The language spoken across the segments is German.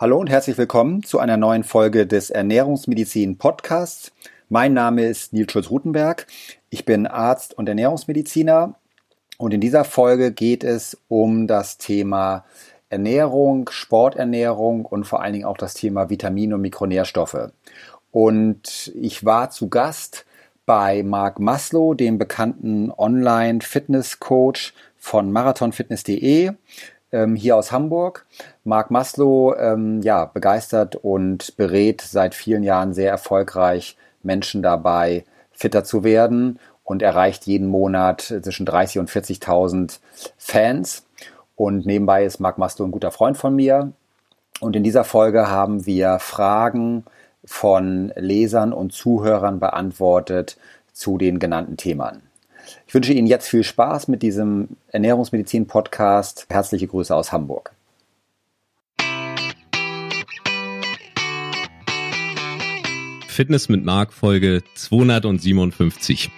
Hallo und herzlich willkommen zu einer neuen Folge des Ernährungsmedizin Podcasts. Mein Name ist Nils Schulz-Rutenberg. Ich bin Arzt und Ernährungsmediziner und in dieser Folge geht es um das Thema Ernährung, Sporternährung und vor allen Dingen auch das Thema Vitamine und Mikronährstoffe. Und ich war zu Gast bei Marc Maslow, dem bekannten Online-Fitness-Coach von marathonfitness.de ähm, hier aus Hamburg. Marc Maslow, ähm, ja, begeistert und berät seit vielen Jahren sehr erfolgreich Menschen dabei, fitter zu werden und erreicht jeden Monat zwischen 30 und 40.000 Fans. Und nebenbei ist Marc Maslow ein guter Freund von mir. Und in dieser Folge haben wir Fragen von Lesern und Zuhörern beantwortet zu den genannten Themen. Ich wünsche Ihnen jetzt viel Spaß mit diesem Ernährungsmedizin-Podcast. Herzliche Grüße aus Hamburg. Fitness mit Mark Folge 257.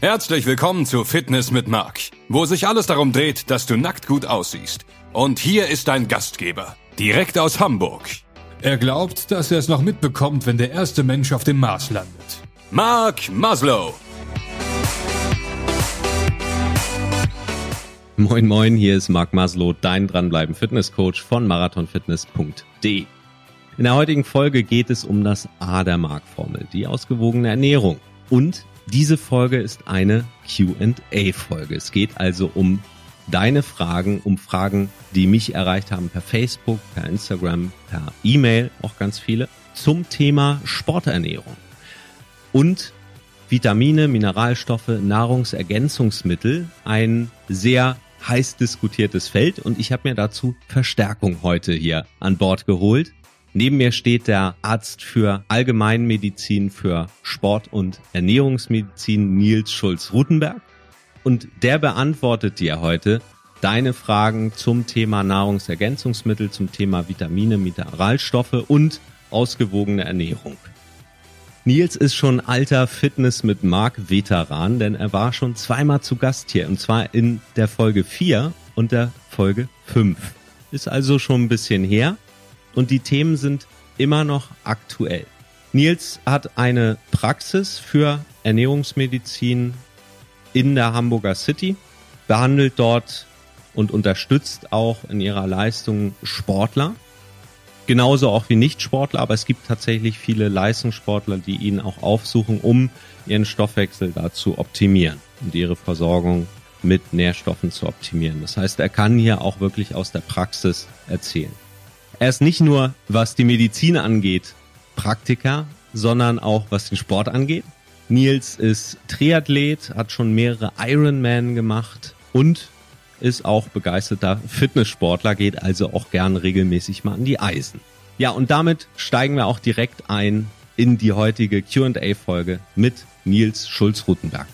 Herzlich willkommen zu Fitness mit Mark, wo sich alles darum dreht, dass du nackt gut aussiehst. Und hier ist dein Gastgeber, direkt aus Hamburg, er glaubt, dass er es noch mitbekommt, wenn der erste Mensch auf dem Mars landet. Mark Maslow. Moin moin, hier ist Mark Maslow, dein dranbleiben Fitnesscoach von marathonfitness.de. In der heutigen Folge geht es um das A der Mark-Formel, die ausgewogene Ernährung. Und diese Folge ist eine Q&A-Folge. Es geht also um deine Fragen, um Fragen, die mich erreicht haben per Facebook, per Instagram, per E-Mail, auch ganz viele, zum Thema Sporternährung. Und Vitamine, Mineralstoffe, Nahrungsergänzungsmittel, ein sehr heiß diskutiertes Feld und ich habe mir dazu Verstärkung heute hier an Bord geholt. Neben mir steht der Arzt für Allgemeinmedizin, für Sport- und Ernährungsmedizin Nils Schulz-Rutenberg und der beantwortet dir heute deine Fragen zum Thema Nahrungsergänzungsmittel, zum Thema Vitamine, Mineralstoffe und ausgewogene Ernährung. Nils ist schon alter Fitness mit Mark Veteran, denn er war schon zweimal zu Gast hier und zwar in der Folge 4 und der Folge 5. Ist also schon ein bisschen her und die Themen sind immer noch aktuell. Nils hat eine Praxis für Ernährungsmedizin in der Hamburger City, behandelt dort und unterstützt auch in ihrer Leistung Sportler. Genauso auch wie Nicht-Sportler, aber es gibt tatsächlich viele Leistungssportler, die ihn auch aufsuchen, um ihren Stoffwechsel da zu optimieren und ihre Versorgung mit Nährstoffen zu optimieren. Das heißt, er kann hier auch wirklich aus der Praxis erzählen. Er ist nicht nur, was die Medizin angeht, Praktiker, sondern auch was den Sport angeht. Nils ist Triathlet, hat schon mehrere Ironman gemacht und ist auch begeisterter Fitnesssportler, geht also auch gern regelmäßig mal an die Eisen. Ja, und damit steigen wir auch direkt ein in die heutige Q&A-Folge mit Nils Schulz-Rutenberg.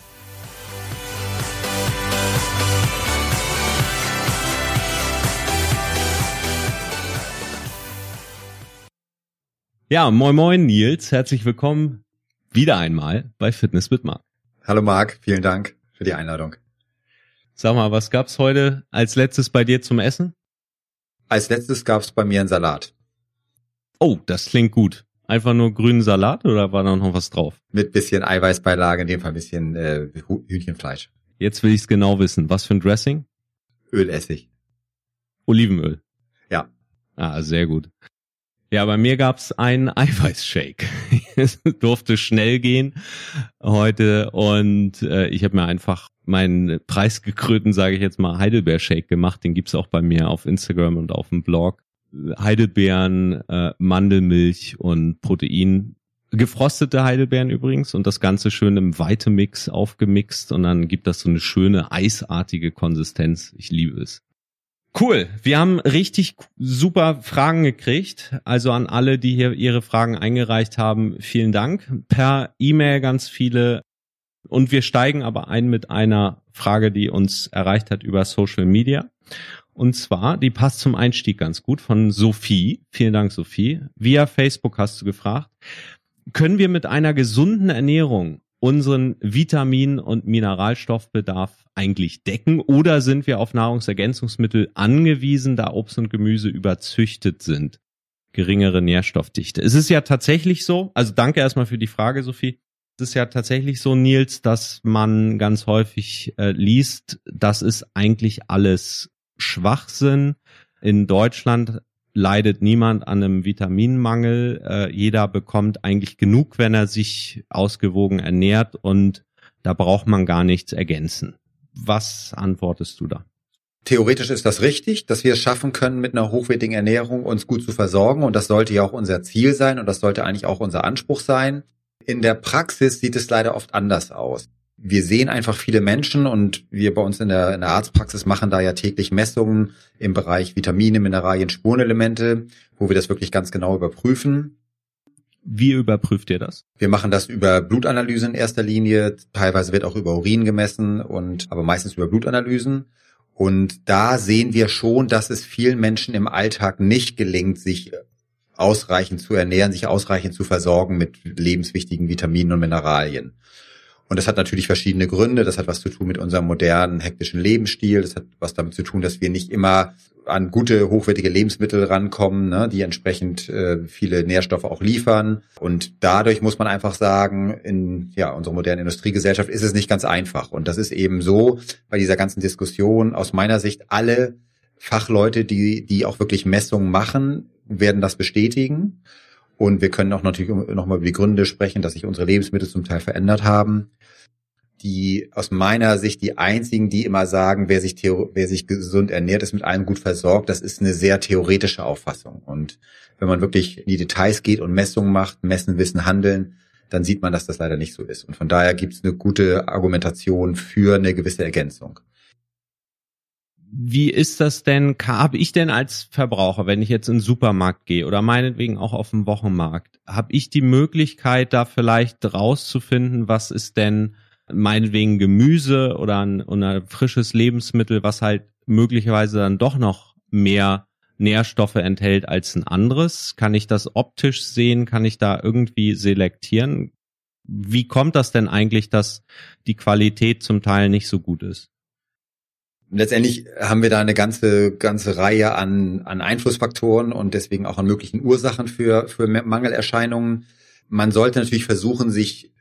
Ja, moin moin Nils, herzlich willkommen wieder einmal bei Fitness mit Marc. Hallo Marc, vielen Dank für die Einladung. Sag mal, was gab's heute als letztes bei dir zum Essen? Als letztes gab's bei mir einen Salat. Oh, das klingt gut. Einfach nur grünen Salat oder war da noch was drauf? Mit bisschen Eiweißbeilage, in dem Fall ein bisschen äh, Hühnchenfleisch. Jetzt will ich's genau wissen. Was für ein Dressing? Ölessig. Olivenöl. Ja. Ah, sehr gut. Ja, bei mir gab's einen Eiweißshake. es durfte schnell gehen heute und äh, ich habe mir einfach meinen preisgekrönten, sage ich jetzt mal, Heidelbeer-Shake gemacht. Den gibt's auch bei mir auf Instagram und auf dem Blog. Heidelbeeren, äh, Mandelmilch und Protein. Gefrostete Heidelbeeren übrigens und das Ganze schön im Weitemix aufgemixt und dann gibt das so eine schöne eisartige Konsistenz. Ich liebe es. Cool. Wir haben richtig super Fragen gekriegt. Also an alle, die hier ihre Fragen eingereicht haben, vielen Dank. Per E-Mail ganz viele. Und wir steigen aber ein mit einer Frage, die uns erreicht hat über Social Media. Und zwar, die passt zum Einstieg ganz gut von Sophie. Vielen Dank, Sophie. Via Facebook hast du gefragt. Können wir mit einer gesunden Ernährung unseren Vitamin- und Mineralstoffbedarf eigentlich decken oder sind wir auf Nahrungsergänzungsmittel angewiesen, da Obst und Gemüse überzüchtet sind? Geringere Nährstoffdichte. Es ist ja tatsächlich so, also danke erstmal für die Frage, Sophie. Es ist ja tatsächlich so, Nils, dass man ganz häufig äh, liest, das ist eigentlich alles Schwachsinn. In Deutschland leidet niemand an einem Vitaminmangel. Äh, jeder bekommt eigentlich genug, wenn er sich ausgewogen ernährt und da braucht man gar nichts ergänzen. Was antwortest du da? Theoretisch ist das richtig, dass wir es schaffen können, mit einer hochwertigen Ernährung uns gut zu versorgen. Und das sollte ja auch unser Ziel sein und das sollte eigentlich auch unser Anspruch sein. In der Praxis sieht es leider oft anders aus wir sehen einfach viele Menschen und wir bei uns in der, in der Arztpraxis machen da ja täglich Messungen im Bereich Vitamine, Mineralien, Spurenelemente, wo wir das wirklich ganz genau überprüfen. Wie überprüft ihr das? Wir machen das über Blutanalyse in erster Linie. Teilweise wird auch über Urin gemessen und aber meistens über Blutanalysen. Und da sehen wir schon, dass es vielen Menschen im Alltag nicht gelingt, sich ausreichend zu ernähren, sich ausreichend zu versorgen mit lebenswichtigen Vitaminen und Mineralien. Und das hat natürlich verschiedene Gründe. Das hat was zu tun mit unserem modernen, hektischen Lebensstil. Das hat was damit zu tun, dass wir nicht immer an gute, hochwertige Lebensmittel rankommen, ne, die entsprechend äh, viele Nährstoffe auch liefern. Und dadurch muss man einfach sagen, in ja, unserer modernen Industriegesellschaft ist es nicht ganz einfach. Und das ist eben so bei dieser ganzen Diskussion aus meiner Sicht alle Fachleute, die, die auch wirklich Messungen machen, werden das bestätigen. Und wir können auch natürlich nochmal über die Gründe sprechen, dass sich unsere Lebensmittel zum Teil verändert haben. Die aus meiner Sicht die einzigen, die immer sagen, wer sich, wer sich gesund ernährt, ist mit allem gut versorgt, das ist eine sehr theoretische Auffassung. Und wenn man wirklich in die Details geht und Messungen macht, messen, wissen, handeln, dann sieht man, dass das leider nicht so ist. Und von daher gibt es eine gute Argumentation für eine gewisse Ergänzung wie ist das denn, habe ich denn als Verbraucher, wenn ich jetzt in den Supermarkt gehe oder meinetwegen auch auf dem Wochenmarkt, habe ich die Möglichkeit, da vielleicht rauszufinden, was ist denn meinetwegen Gemüse oder ein, oder ein frisches Lebensmittel, was halt möglicherweise dann doch noch mehr Nährstoffe enthält als ein anderes? Kann ich das optisch sehen? Kann ich da irgendwie selektieren? Wie kommt das denn eigentlich, dass die Qualität zum Teil nicht so gut ist? Letztendlich haben wir da eine ganze, ganze Reihe an, an Einflussfaktoren und deswegen auch an möglichen Ursachen für, für Mangelerscheinungen. Man sollte natürlich versuchen, sich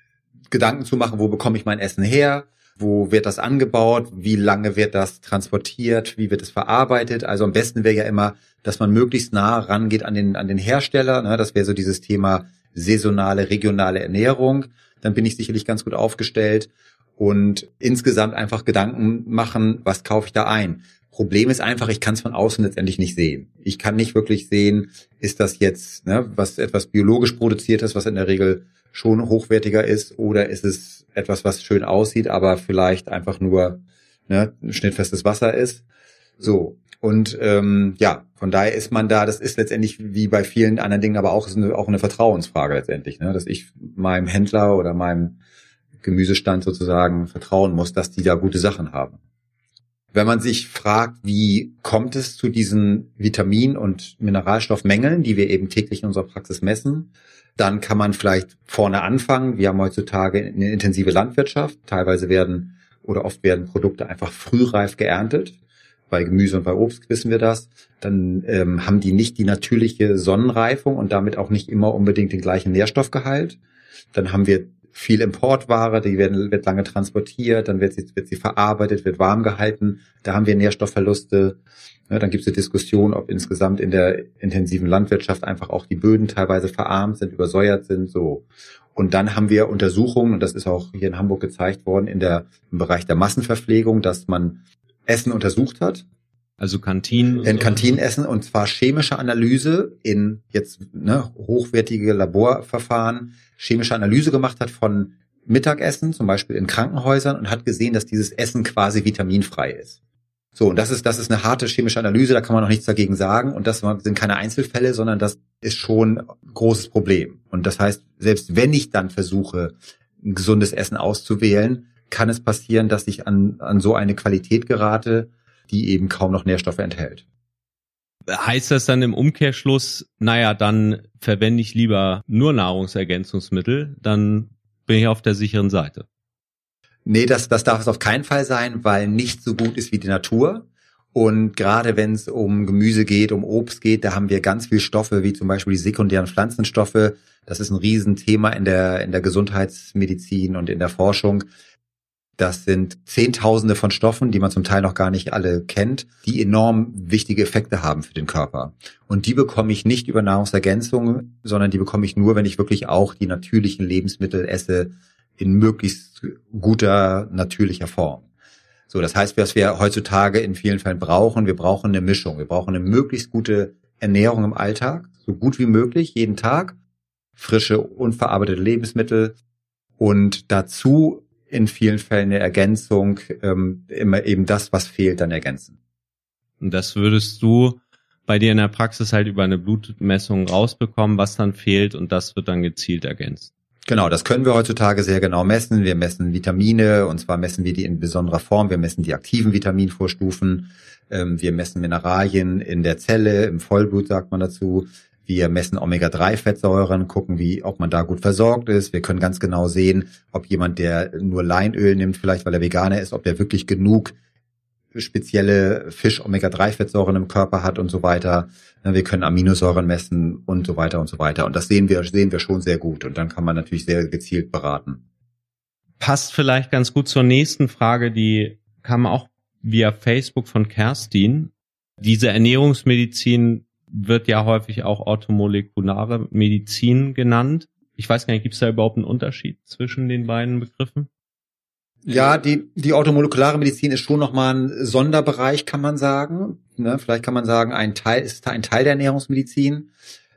Gedanken zu machen, wo bekomme ich mein Essen her? Wo wird das angebaut? Wie lange wird das transportiert? Wie wird es verarbeitet? Also am besten wäre ja immer, dass man möglichst nah rangeht an den, an den Hersteller. Ne? Das wäre so dieses Thema saisonale, regionale Ernährung. Dann bin ich sicherlich ganz gut aufgestellt und insgesamt einfach Gedanken machen, was kaufe ich da ein. Problem ist einfach, ich kann es von außen letztendlich nicht sehen. Ich kann nicht wirklich sehen, ist das jetzt ne, was etwas biologisch produziert ist, was in der Regel schon hochwertiger ist, oder ist es etwas, was schön aussieht, aber vielleicht einfach nur ne, schnittfestes Wasser ist. So. Und ähm, ja, von daher ist man da, das ist letztendlich wie bei vielen anderen Dingen, aber auch, ist eine, auch eine Vertrauensfrage letztendlich, ne? dass ich meinem Händler oder meinem Gemüsestand sozusagen vertrauen muss, dass die da gute Sachen haben. Wenn man sich fragt, wie kommt es zu diesen Vitamin- und Mineralstoffmängeln, die wir eben täglich in unserer Praxis messen, dann kann man vielleicht vorne anfangen. Wir haben heutzutage eine intensive Landwirtschaft. Teilweise werden oder oft werden Produkte einfach frühreif geerntet. Bei Gemüse und bei Obst wissen wir das. Dann ähm, haben die nicht die natürliche Sonnenreifung und damit auch nicht immer unbedingt den gleichen Nährstoffgehalt. Dann haben wir viel Importware, die werden, wird lange transportiert, dann wird sie, wird sie verarbeitet, wird warm gehalten. Da haben wir Nährstoffverluste. Ja, dann gibt es eine Diskussion, ob insgesamt in der intensiven Landwirtschaft einfach auch die Böden teilweise verarmt sind, übersäuert sind, so. Und dann haben wir Untersuchungen, und das ist auch hier in Hamburg gezeigt worden, in der, im Bereich der Massenverpflegung, dass man Essen untersucht hat. Also Kantinen. In Kantinenessen und zwar chemische Analyse in jetzt ne, hochwertige Laborverfahren chemische Analyse gemacht hat von Mittagessen, zum Beispiel in Krankenhäusern, und hat gesehen, dass dieses Essen quasi vitaminfrei ist. So, und das ist, das ist eine harte chemische Analyse, da kann man noch nichts dagegen sagen. Und das sind keine Einzelfälle, sondern das ist schon ein großes Problem. Und das heißt, selbst wenn ich dann versuche, ein gesundes Essen auszuwählen, kann es passieren, dass ich an, an so eine Qualität gerate, die eben kaum noch Nährstoffe enthält heißt das dann im Umkehrschluss, naja, dann verwende ich lieber nur Nahrungsergänzungsmittel, dann bin ich auf der sicheren Seite. Nee, das, das darf es auf keinen Fall sein, weil nicht so gut ist wie die Natur. Und gerade wenn es um Gemüse geht, um Obst geht, da haben wir ganz viel Stoffe, wie zum Beispiel die sekundären Pflanzenstoffe. Das ist ein Riesenthema in der, in der Gesundheitsmedizin und in der Forschung. Das sind Zehntausende von Stoffen, die man zum Teil noch gar nicht alle kennt, die enorm wichtige Effekte haben für den Körper. Und die bekomme ich nicht über Nahrungsergänzung, sondern die bekomme ich nur, wenn ich wirklich auch die natürlichen Lebensmittel esse in möglichst guter, natürlicher Form. So, das heißt, was wir heutzutage in vielen Fällen brauchen, wir brauchen eine Mischung. Wir brauchen eine möglichst gute Ernährung im Alltag, so gut wie möglich, jeden Tag. Frische, unverarbeitete Lebensmittel und dazu in vielen Fällen eine Ergänzung, ähm, immer eben das, was fehlt, dann ergänzen. Und das würdest du bei dir in der Praxis halt über eine Blutmessung rausbekommen, was dann fehlt und das wird dann gezielt ergänzt. Genau, das können wir heutzutage sehr genau messen. Wir messen Vitamine und zwar messen wir die in besonderer Form. Wir messen die aktiven Vitaminvorstufen. Ähm, wir messen Mineralien in der Zelle, im Vollblut sagt man dazu. Wir messen Omega-3-Fettsäuren, gucken, wie, ob man da gut versorgt ist. Wir können ganz genau sehen, ob jemand, der nur Leinöl nimmt, vielleicht weil er Veganer ist, ob der wirklich genug spezielle Fisch-Omega-3-Fettsäuren im Körper hat und so weiter. Wir können Aminosäuren messen und so weiter und so weiter. Und das sehen wir, sehen wir schon sehr gut. Und dann kann man natürlich sehr gezielt beraten. Passt vielleicht ganz gut zur nächsten Frage, die kam auch via Facebook von Kerstin. Diese Ernährungsmedizin wird ja häufig auch orthomolekulare Medizin genannt. Ich weiß gar nicht, gibt es da überhaupt einen Unterschied zwischen den beiden Begriffen? Ja, die, die orthomolekulare Medizin ist schon nochmal ein Sonderbereich, kann man sagen. Ne? Vielleicht kann man sagen, ein Teil ist ein Teil der Ernährungsmedizin.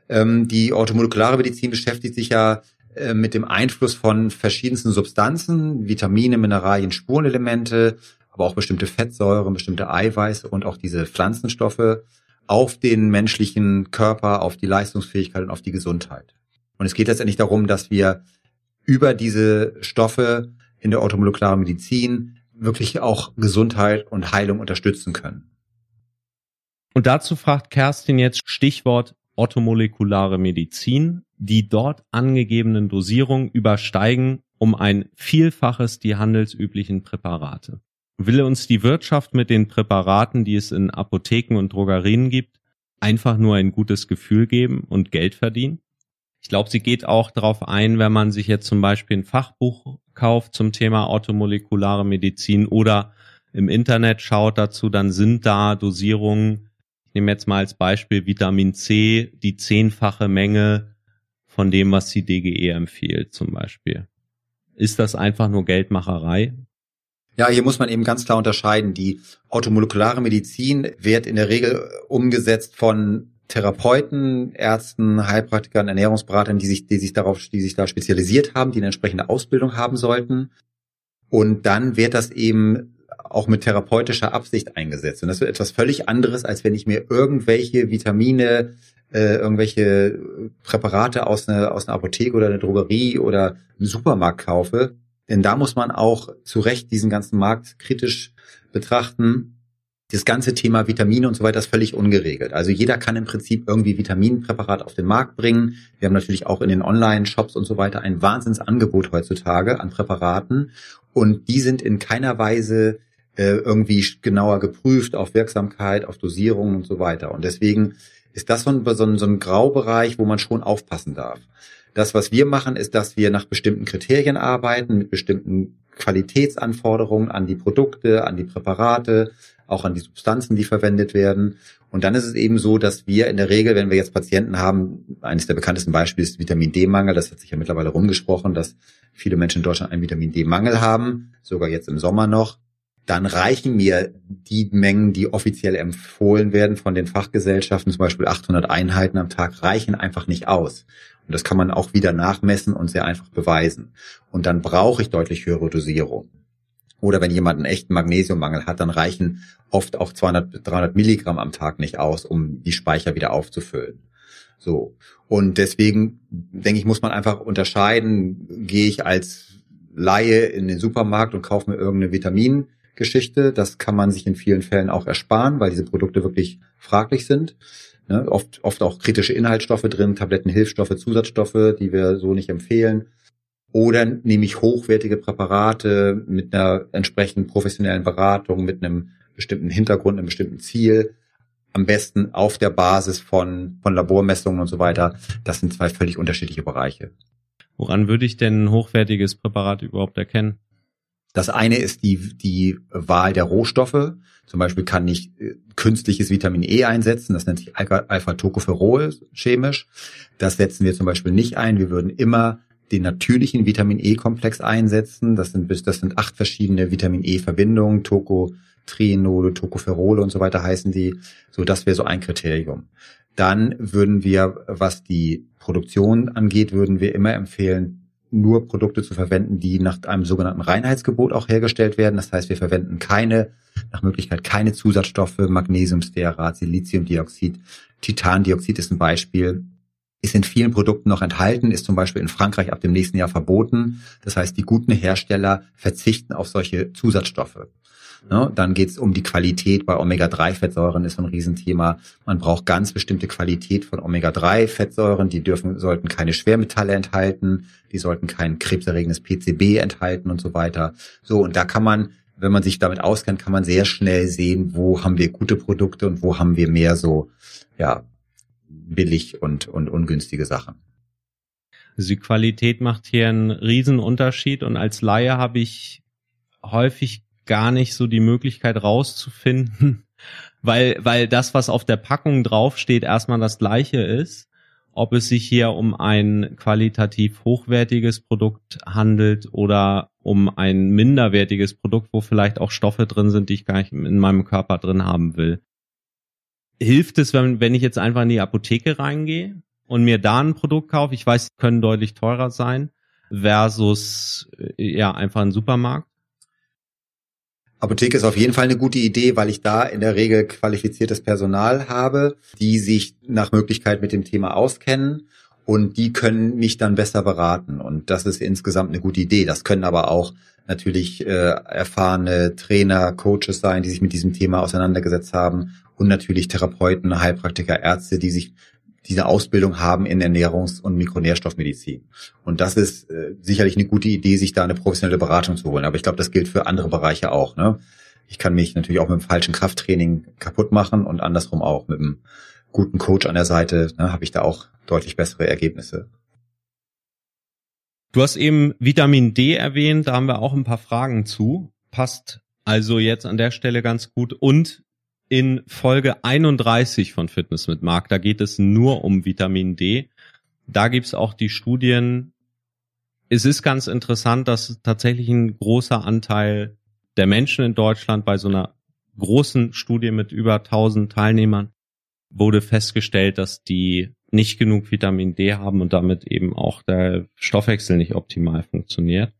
Ähm, die orthomolekulare Medizin beschäftigt sich ja äh, mit dem Einfluss von verschiedensten Substanzen, Vitamine, Mineralien, Spurenelemente, aber auch bestimmte Fettsäuren, bestimmte Eiweiße und auch diese Pflanzenstoffe auf den menschlichen Körper, auf die Leistungsfähigkeit und auf die Gesundheit. Und es geht letztendlich darum, dass wir über diese Stoffe in der orthomolekularen Medizin wirklich auch Gesundheit und Heilung unterstützen können. Und dazu fragt Kerstin jetzt Stichwort orthomolekulare Medizin. Die dort angegebenen Dosierungen übersteigen um ein Vielfaches die handelsüblichen Präparate will uns die Wirtschaft mit den Präparaten, die es in Apotheken und Drogerien gibt, einfach nur ein gutes Gefühl geben und Geld verdienen? Ich glaube, sie geht auch darauf ein, wenn man sich jetzt zum Beispiel ein Fachbuch kauft zum Thema automolekulare Medizin oder im Internet schaut dazu, dann sind da Dosierungen, ich nehme jetzt mal als Beispiel Vitamin C, die zehnfache Menge von dem, was die DGE empfiehlt zum Beispiel. Ist das einfach nur Geldmacherei? Ja, hier muss man eben ganz klar unterscheiden. Die automolekulare Medizin wird in der Regel umgesetzt von Therapeuten, Ärzten, Heilpraktikern, Ernährungsberatern, die sich, die sich darauf, die sich da spezialisiert haben, die eine entsprechende Ausbildung haben sollten. Und dann wird das eben auch mit therapeutischer Absicht eingesetzt. Und das wird etwas völlig anderes, als wenn ich mir irgendwelche Vitamine, äh, irgendwelche Präparate aus einer, aus einer Apotheke oder einer Drogerie oder einem Supermarkt kaufe denn da muss man auch zu Recht diesen ganzen Markt kritisch betrachten. Das ganze Thema Vitamine und so weiter ist völlig ungeregelt. Also jeder kann im Prinzip irgendwie Vitaminpräparat auf den Markt bringen. Wir haben natürlich auch in den Online-Shops und so weiter ein Wahnsinnsangebot heutzutage an Präparaten. Und die sind in keiner Weise äh, irgendwie genauer geprüft auf Wirksamkeit, auf Dosierung und so weiter. Und deswegen ist das so ein, so ein, so ein Graubereich, wo man schon aufpassen darf. Das, was wir machen, ist, dass wir nach bestimmten Kriterien arbeiten, mit bestimmten Qualitätsanforderungen an die Produkte, an die Präparate, auch an die Substanzen, die verwendet werden. Und dann ist es eben so, dass wir in der Regel, wenn wir jetzt Patienten haben, eines der bekanntesten Beispiele ist Vitamin D-Mangel, das hat sich ja mittlerweile rumgesprochen, dass viele Menschen in Deutschland einen Vitamin D-Mangel haben, sogar jetzt im Sommer noch dann reichen mir die Mengen, die offiziell empfohlen werden von den Fachgesellschaften, zum Beispiel 800 Einheiten am Tag, reichen einfach nicht aus. Und das kann man auch wieder nachmessen und sehr einfach beweisen. Und dann brauche ich deutlich höhere Dosierung. Oder wenn jemand einen echten Magnesiummangel hat, dann reichen oft auch 200, 300 Milligramm am Tag nicht aus, um die Speicher wieder aufzufüllen. So. Und deswegen, denke ich, muss man einfach unterscheiden, gehe ich als Laie in den Supermarkt und kaufe mir irgendeine Vitamingeschichte. Das kann man sich in vielen Fällen auch ersparen, weil diese Produkte wirklich fraglich sind. Ne? Oft, oft auch kritische Inhaltsstoffe drin, Tabletten, Hilfsstoffe, Zusatzstoffe, die wir so nicht empfehlen. Oder nehme ich hochwertige Präparate mit einer entsprechenden professionellen Beratung, mit einem bestimmten Hintergrund, einem bestimmten Ziel, am besten auf der Basis von, von Labormessungen und so weiter. Das sind zwei völlig unterschiedliche Bereiche. Woran würde ich denn ein hochwertiges Präparat überhaupt erkennen? Das eine ist die, die Wahl der Rohstoffe. Zum Beispiel kann ich äh, künstliches Vitamin E einsetzen. Das nennt sich Alpha-Tocopherol chemisch. Das setzen wir zum Beispiel nicht ein. Wir würden immer den natürlichen Vitamin E-Komplex einsetzen. Das sind das sind acht verschiedene Vitamin E-Verbindungen. Toco, Trienole, Tocopherole und so weiter heißen die. So, das wäre so ein Kriterium. Dann würden wir, was die Produktion angeht, würden wir immer empfehlen, nur Produkte zu verwenden, die nach einem sogenannten Reinheitsgebot auch hergestellt werden. Das heißt, wir verwenden keine, nach Möglichkeit keine Zusatzstoffe, Magnesiumstearat, Siliziumdioxid, Titandioxid ist ein Beispiel. Ist in vielen Produkten noch enthalten, ist zum Beispiel in Frankreich ab dem nächsten Jahr verboten. Das heißt, die guten Hersteller verzichten auf solche Zusatzstoffe. Ne? Dann geht es um die Qualität. Bei Omega-3-Fettsäuren ist so ein Riesenthema. Man braucht ganz bestimmte Qualität von Omega-3-Fettsäuren. Die dürfen, sollten keine Schwermetalle enthalten. Die sollten kein krebserregendes PCB enthalten und so weiter. So, und da kann man wenn man sich damit auskennt, kann man sehr schnell sehen, wo haben wir gute Produkte und wo haben wir mehr so, ja, billig und, und ungünstige Sachen. Also die Qualität macht hier einen Riesenunterschied und als Laie habe ich häufig gar nicht so die Möglichkeit rauszufinden, weil, weil das, was auf der Packung draufsteht, erstmal das gleiche ist. Ob es sich hier um ein qualitativ hochwertiges Produkt handelt oder um ein minderwertiges Produkt, wo vielleicht auch Stoffe drin sind, die ich gar nicht in meinem Körper drin haben will. Hilft es, wenn, wenn ich jetzt einfach in die Apotheke reingehe und mir da ein Produkt kaufe? Ich weiß, können deutlich teurer sein versus äh, ja einfach ein Supermarkt. Apotheke ist auf jeden Fall eine gute Idee, weil ich da in der Regel qualifiziertes Personal habe, die sich nach Möglichkeit mit dem Thema auskennen und die können mich dann besser beraten. Und das ist insgesamt eine gute Idee. Das können aber auch natürlich äh, erfahrene Trainer, Coaches sein, die sich mit diesem Thema auseinandergesetzt haben und natürlich Therapeuten, Heilpraktiker, Ärzte, die sich diese Ausbildung haben in Ernährungs- und Mikronährstoffmedizin. Und das ist äh, sicherlich eine gute Idee, sich da eine professionelle Beratung zu holen. Aber ich glaube, das gilt für andere Bereiche auch. Ne? Ich kann mich natürlich auch mit dem falschen Krafttraining kaputt machen und andersrum auch mit einem guten Coach an der Seite ne, habe ich da auch deutlich bessere Ergebnisse. Du hast eben Vitamin D erwähnt, da haben wir auch ein paar Fragen zu. Passt also jetzt an der Stelle ganz gut. Und in Folge 31 von Fitness mit Marc. Da geht es nur um Vitamin D. Da gibt's auch die Studien. Es ist ganz interessant, dass tatsächlich ein großer Anteil der Menschen in Deutschland bei so einer großen Studie mit über 1000 Teilnehmern wurde festgestellt, dass die nicht genug Vitamin D haben und damit eben auch der Stoffwechsel nicht optimal funktioniert.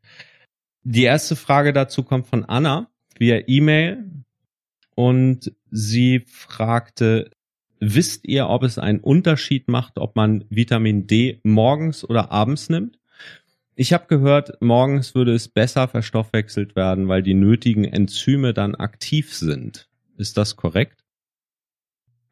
Die erste Frage dazu kommt von Anna via E-Mail und sie fragte, wisst ihr, ob es einen Unterschied macht, ob man Vitamin D morgens oder abends nimmt? Ich habe gehört, morgens würde es besser verstoffwechselt werden, weil die nötigen Enzyme dann aktiv sind. Ist das korrekt?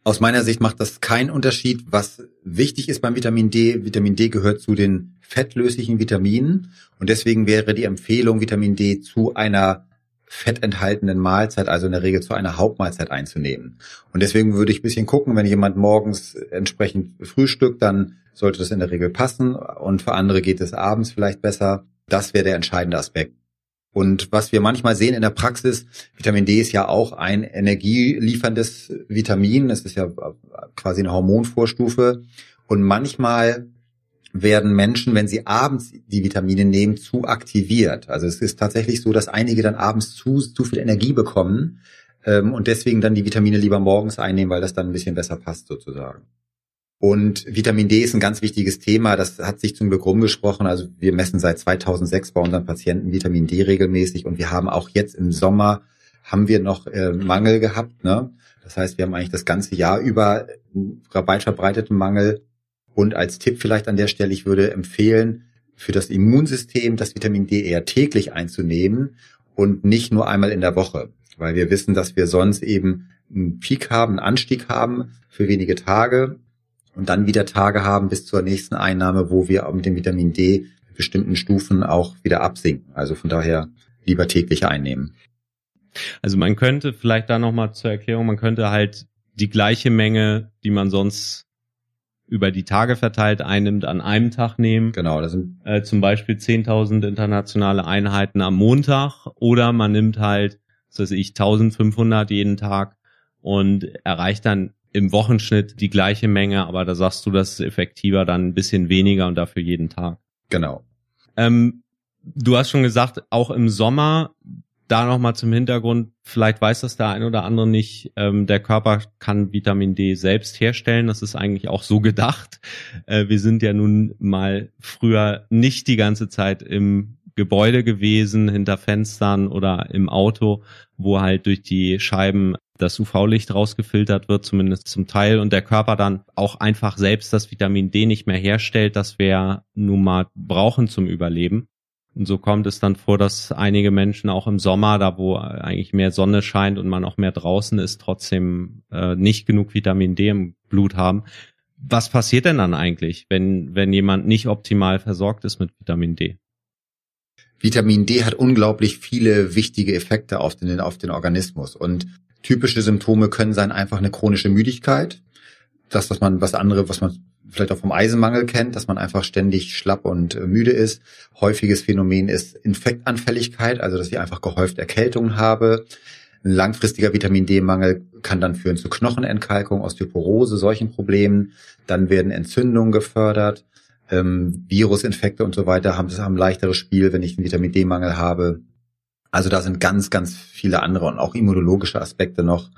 Aus meiner Sicht macht das keinen Unterschied. Was wichtig ist beim Vitamin D, Vitamin D gehört zu den fettlöslichen Vitaminen und deswegen wäre die Empfehlung, Vitamin D zu einer fettenthaltenden Mahlzeit, also in der Regel zu einer Hauptmahlzeit einzunehmen. Und deswegen würde ich ein bisschen gucken, wenn jemand morgens entsprechend frühstückt, dann sollte das in der Regel passen. Und für andere geht es abends vielleicht besser. Das wäre der entscheidende Aspekt. Und was wir manchmal sehen in der Praxis, Vitamin D ist ja auch ein energielieferndes Vitamin. Es ist ja quasi eine Hormonvorstufe. Und manchmal werden Menschen, wenn sie abends die Vitamine nehmen, zu aktiviert. Also es ist tatsächlich so, dass einige dann abends zu, zu viel Energie bekommen ähm, und deswegen dann die Vitamine lieber morgens einnehmen, weil das dann ein bisschen besser passt sozusagen. Und Vitamin D ist ein ganz wichtiges Thema. Das hat sich zum Glück rumgesprochen. Also wir messen seit 2006 bei unseren Patienten Vitamin D regelmäßig und wir haben auch jetzt im Sommer haben wir noch äh, Mangel gehabt. Ne? Das heißt, wir haben eigentlich das ganze Jahr über weit verbreiteten Mangel und als Tipp vielleicht an der Stelle, ich würde empfehlen, für das Immunsystem das Vitamin D eher täglich einzunehmen und nicht nur einmal in der Woche, weil wir wissen, dass wir sonst eben einen Peak haben, einen Anstieg haben für wenige Tage und dann wieder Tage haben bis zur nächsten Einnahme, wo wir mit dem Vitamin D bestimmten Stufen auch wieder absinken. Also von daher lieber täglich einnehmen. Also man könnte vielleicht da nochmal zur Erklärung, man könnte halt die gleiche Menge, die man sonst über die Tage verteilt einnimmt, an einem Tag nehmen. Genau, das sind äh, zum Beispiel 10.000 internationale Einheiten am Montag oder man nimmt halt, was weiß ich, 1.500 jeden Tag und erreicht dann im Wochenschnitt die gleiche Menge, aber da sagst du, das ist effektiver, dann ein bisschen weniger und dafür jeden Tag. genau. Ähm, du hast schon gesagt, auch im Sommer, da nochmal zum Hintergrund, vielleicht weiß das der ein oder andere nicht, ähm, der Körper kann Vitamin D selbst herstellen. Das ist eigentlich auch so gedacht. Äh, wir sind ja nun mal früher nicht die ganze Zeit im Gebäude gewesen, hinter Fenstern oder im Auto, wo halt durch die Scheiben das UV-Licht rausgefiltert wird, zumindest zum Teil, und der Körper dann auch einfach selbst das Vitamin D nicht mehr herstellt, das wir nun mal brauchen zum Überleben. Und so kommt es dann vor, dass einige Menschen auch im Sommer, da wo eigentlich mehr Sonne scheint und man auch mehr draußen ist, trotzdem äh, nicht genug Vitamin D im Blut haben. Was passiert denn dann eigentlich, wenn, wenn jemand nicht optimal versorgt ist mit Vitamin D? Vitamin D hat unglaublich viele wichtige Effekte auf den, auf den Organismus und typische Symptome können sein einfach eine chronische Müdigkeit. Das, was man, was andere, was man vielleicht auch vom Eisenmangel kennt, dass man einfach ständig schlapp und äh, müde ist. Häufiges Phänomen ist Infektanfälligkeit, also dass ich einfach gehäuft Erkältungen habe. Ein langfristiger Vitamin D-Mangel kann dann führen zu Knochenentkalkung, Osteoporose, solchen Problemen. Dann werden Entzündungen gefördert. Ähm, Virusinfekte und so weiter haben, haben ein leichteres Spiel, wenn ich einen Vitamin D-Mangel habe. Also da sind ganz, ganz viele andere und auch immunologische Aspekte noch,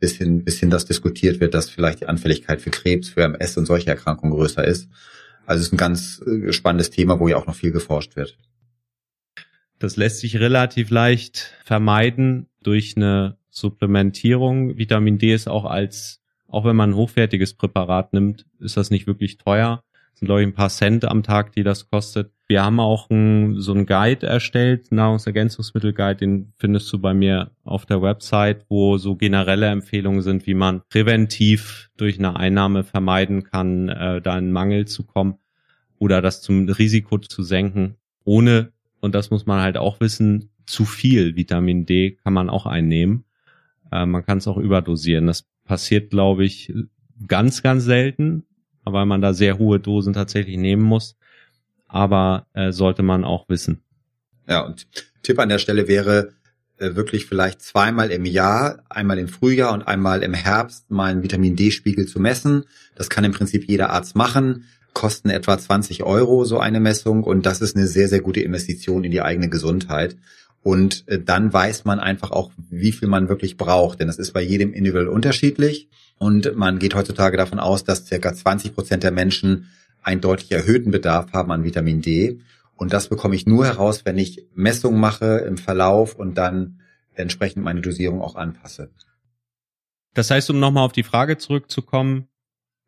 bis hin, bis hin das diskutiert wird, dass vielleicht die Anfälligkeit für Krebs, für MS und solche Erkrankungen größer ist. Also es ist ein ganz äh, spannendes Thema, wo ja auch noch viel geforscht wird. Das lässt sich relativ leicht vermeiden durch eine Supplementierung. Vitamin D ist auch als, auch wenn man ein hochwertiges Präparat nimmt, ist das nicht wirklich teuer. Das sind, glaube ich, ein paar Cent am Tag, die das kostet. Wir haben auch ein, so ein Guide erstellt, Nahrungsergänzungsmittel-Guide, den findest du bei mir auf der Website, wo so generelle Empfehlungen sind, wie man präventiv durch eine Einnahme vermeiden kann, äh, da in Mangel zu kommen oder das zum Risiko zu senken, ohne, und das muss man halt auch wissen, zu viel Vitamin D kann man auch einnehmen. Äh, man kann es auch überdosieren. Das passiert, glaube ich, ganz, ganz selten, weil man da sehr hohe Dosen tatsächlich nehmen muss. Aber äh, sollte man auch wissen. Ja, und Tipp an der Stelle wäre äh, wirklich vielleicht zweimal im Jahr, einmal im Frühjahr und einmal im Herbst, mal einen Vitamin D-Spiegel zu messen. Das kann im Prinzip jeder Arzt machen, kosten etwa 20 Euro so eine Messung und das ist eine sehr, sehr gute Investition in die eigene Gesundheit. Und äh, dann weiß man einfach auch, wie viel man wirklich braucht, denn das ist bei jedem individuell unterschiedlich. Und man geht heutzutage davon aus, dass circa 20 Prozent der Menschen einen deutlich erhöhten Bedarf haben an Vitamin D. Und das bekomme ich nur heraus, wenn ich Messungen mache im Verlauf und dann entsprechend meine Dosierung auch anpasse. Das heißt, um nochmal auf die Frage zurückzukommen,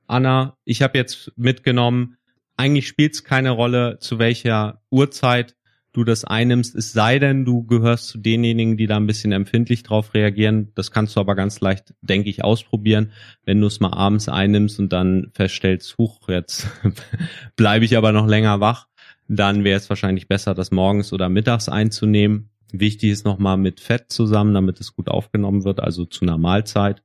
Anna, ich habe jetzt mitgenommen, eigentlich spielt es keine Rolle, zu welcher Uhrzeit du das einnimmst, es sei denn, du gehörst zu denjenigen, die da ein bisschen empfindlich drauf reagieren. Das kannst du aber ganz leicht, denke ich, ausprobieren, wenn du es mal abends einnimmst und dann feststellst, huch, jetzt bleibe ich aber noch länger wach, dann wäre es wahrscheinlich besser, das morgens oder mittags einzunehmen. Wichtig ist nochmal mit Fett zusammen, damit es gut aufgenommen wird, also zu einer Mahlzeit.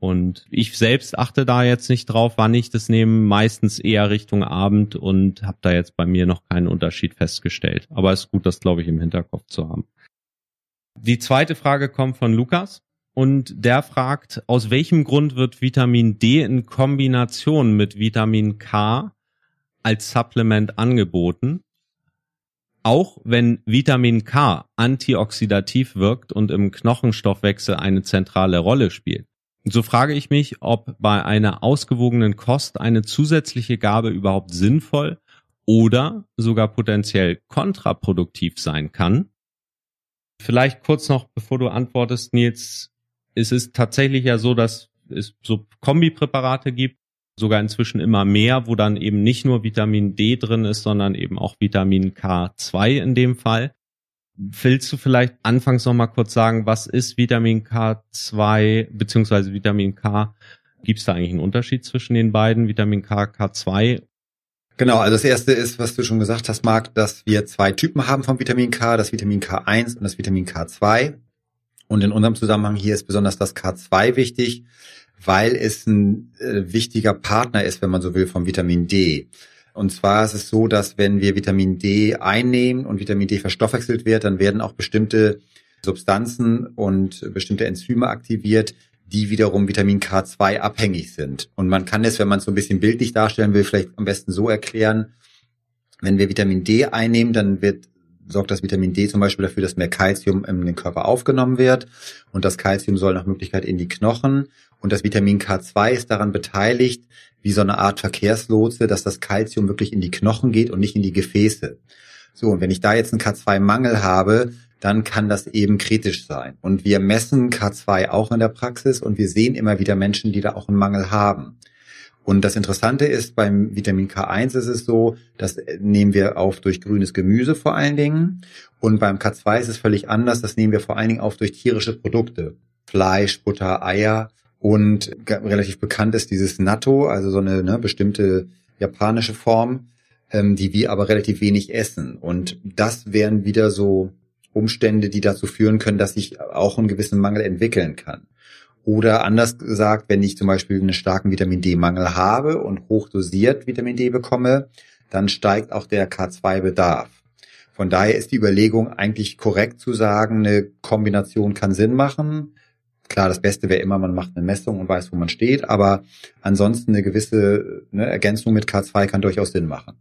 Und ich selbst achte da jetzt nicht drauf, wann ich das nehme, meistens eher Richtung Abend und habe da jetzt bei mir noch keinen Unterschied festgestellt. Aber es ist gut, das glaube ich im Hinterkopf zu haben. Die zweite Frage kommt von Lukas und der fragt, aus welchem Grund wird Vitamin D in Kombination mit Vitamin K als Supplement angeboten? Auch wenn Vitamin K antioxidativ wirkt und im Knochenstoffwechsel eine zentrale Rolle spielt. So frage ich mich, ob bei einer ausgewogenen Kost eine zusätzliche Gabe überhaupt sinnvoll oder sogar potenziell kontraproduktiv sein kann. Vielleicht kurz noch, bevor du antwortest, Nils, es ist tatsächlich ja so, dass es so Kombipräparate gibt, sogar inzwischen immer mehr, wo dann eben nicht nur Vitamin D drin ist, sondern eben auch Vitamin K2 in dem Fall. Willst du vielleicht anfangs noch mal kurz sagen, was ist Vitamin K2 beziehungsweise Vitamin K? Gibt es da eigentlich einen Unterschied zwischen den beiden, Vitamin K, K2? Genau, also das erste ist, was du schon gesagt hast, Marc, dass wir zwei Typen haben vom Vitamin K, das Vitamin K1 und das Vitamin K2. Und in unserem Zusammenhang hier ist besonders das K2 wichtig, weil es ein äh, wichtiger Partner ist, wenn man so will, vom Vitamin D. Und zwar ist es so, dass wenn wir Vitamin D einnehmen und Vitamin D verstoffwechselt wird, dann werden auch bestimmte Substanzen und bestimmte Enzyme aktiviert, die wiederum Vitamin K2 abhängig sind. Und man kann es, wenn man es so ein bisschen bildlich darstellen will, vielleicht am besten so erklären, wenn wir Vitamin D einnehmen, dann wird sorgt das Vitamin D zum Beispiel dafür, dass mehr Kalzium in den Körper aufgenommen wird. Und das Kalzium soll nach Möglichkeit in die Knochen. Und das Vitamin K2 ist daran beteiligt, wie so eine Art Verkehrslotse, dass das Kalzium wirklich in die Knochen geht und nicht in die Gefäße. So, und wenn ich da jetzt einen K2-Mangel habe, dann kann das eben kritisch sein. Und wir messen K2 auch in der Praxis und wir sehen immer wieder Menschen, die da auch einen Mangel haben. Und das Interessante ist, beim Vitamin K1 ist es so, das nehmen wir auf durch grünes Gemüse vor allen Dingen. Und beim K2 ist es völlig anders, das nehmen wir vor allen Dingen auf durch tierische Produkte. Fleisch, Butter, Eier. Und relativ bekannt ist dieses Natto, also so eine ne, bestimmte japanische Form, ähm, die wir aber relativ wenig essen. Und das wären wieder so Umstände, die dazu führen können, dass ich auch einen gewissen Mangel entwickeln kann. Oder anders gesagt, wenn ich zum Beispiel einen starken Vitamin D-Mangel habe und hochdosiert Vitamin D bekomme, dann steigt auch der K2-Bedarf. Von daher ist die Überlegung eigentlich korrekt zu sagen, eine Kombination kann Sinn machen. Klar, das Beste wäre immer, man macht eine Messung und weiß, wo man steht, aber ansonsten eine gewisse eine Ergänzung mit K2 kann durchaus Sinn machen.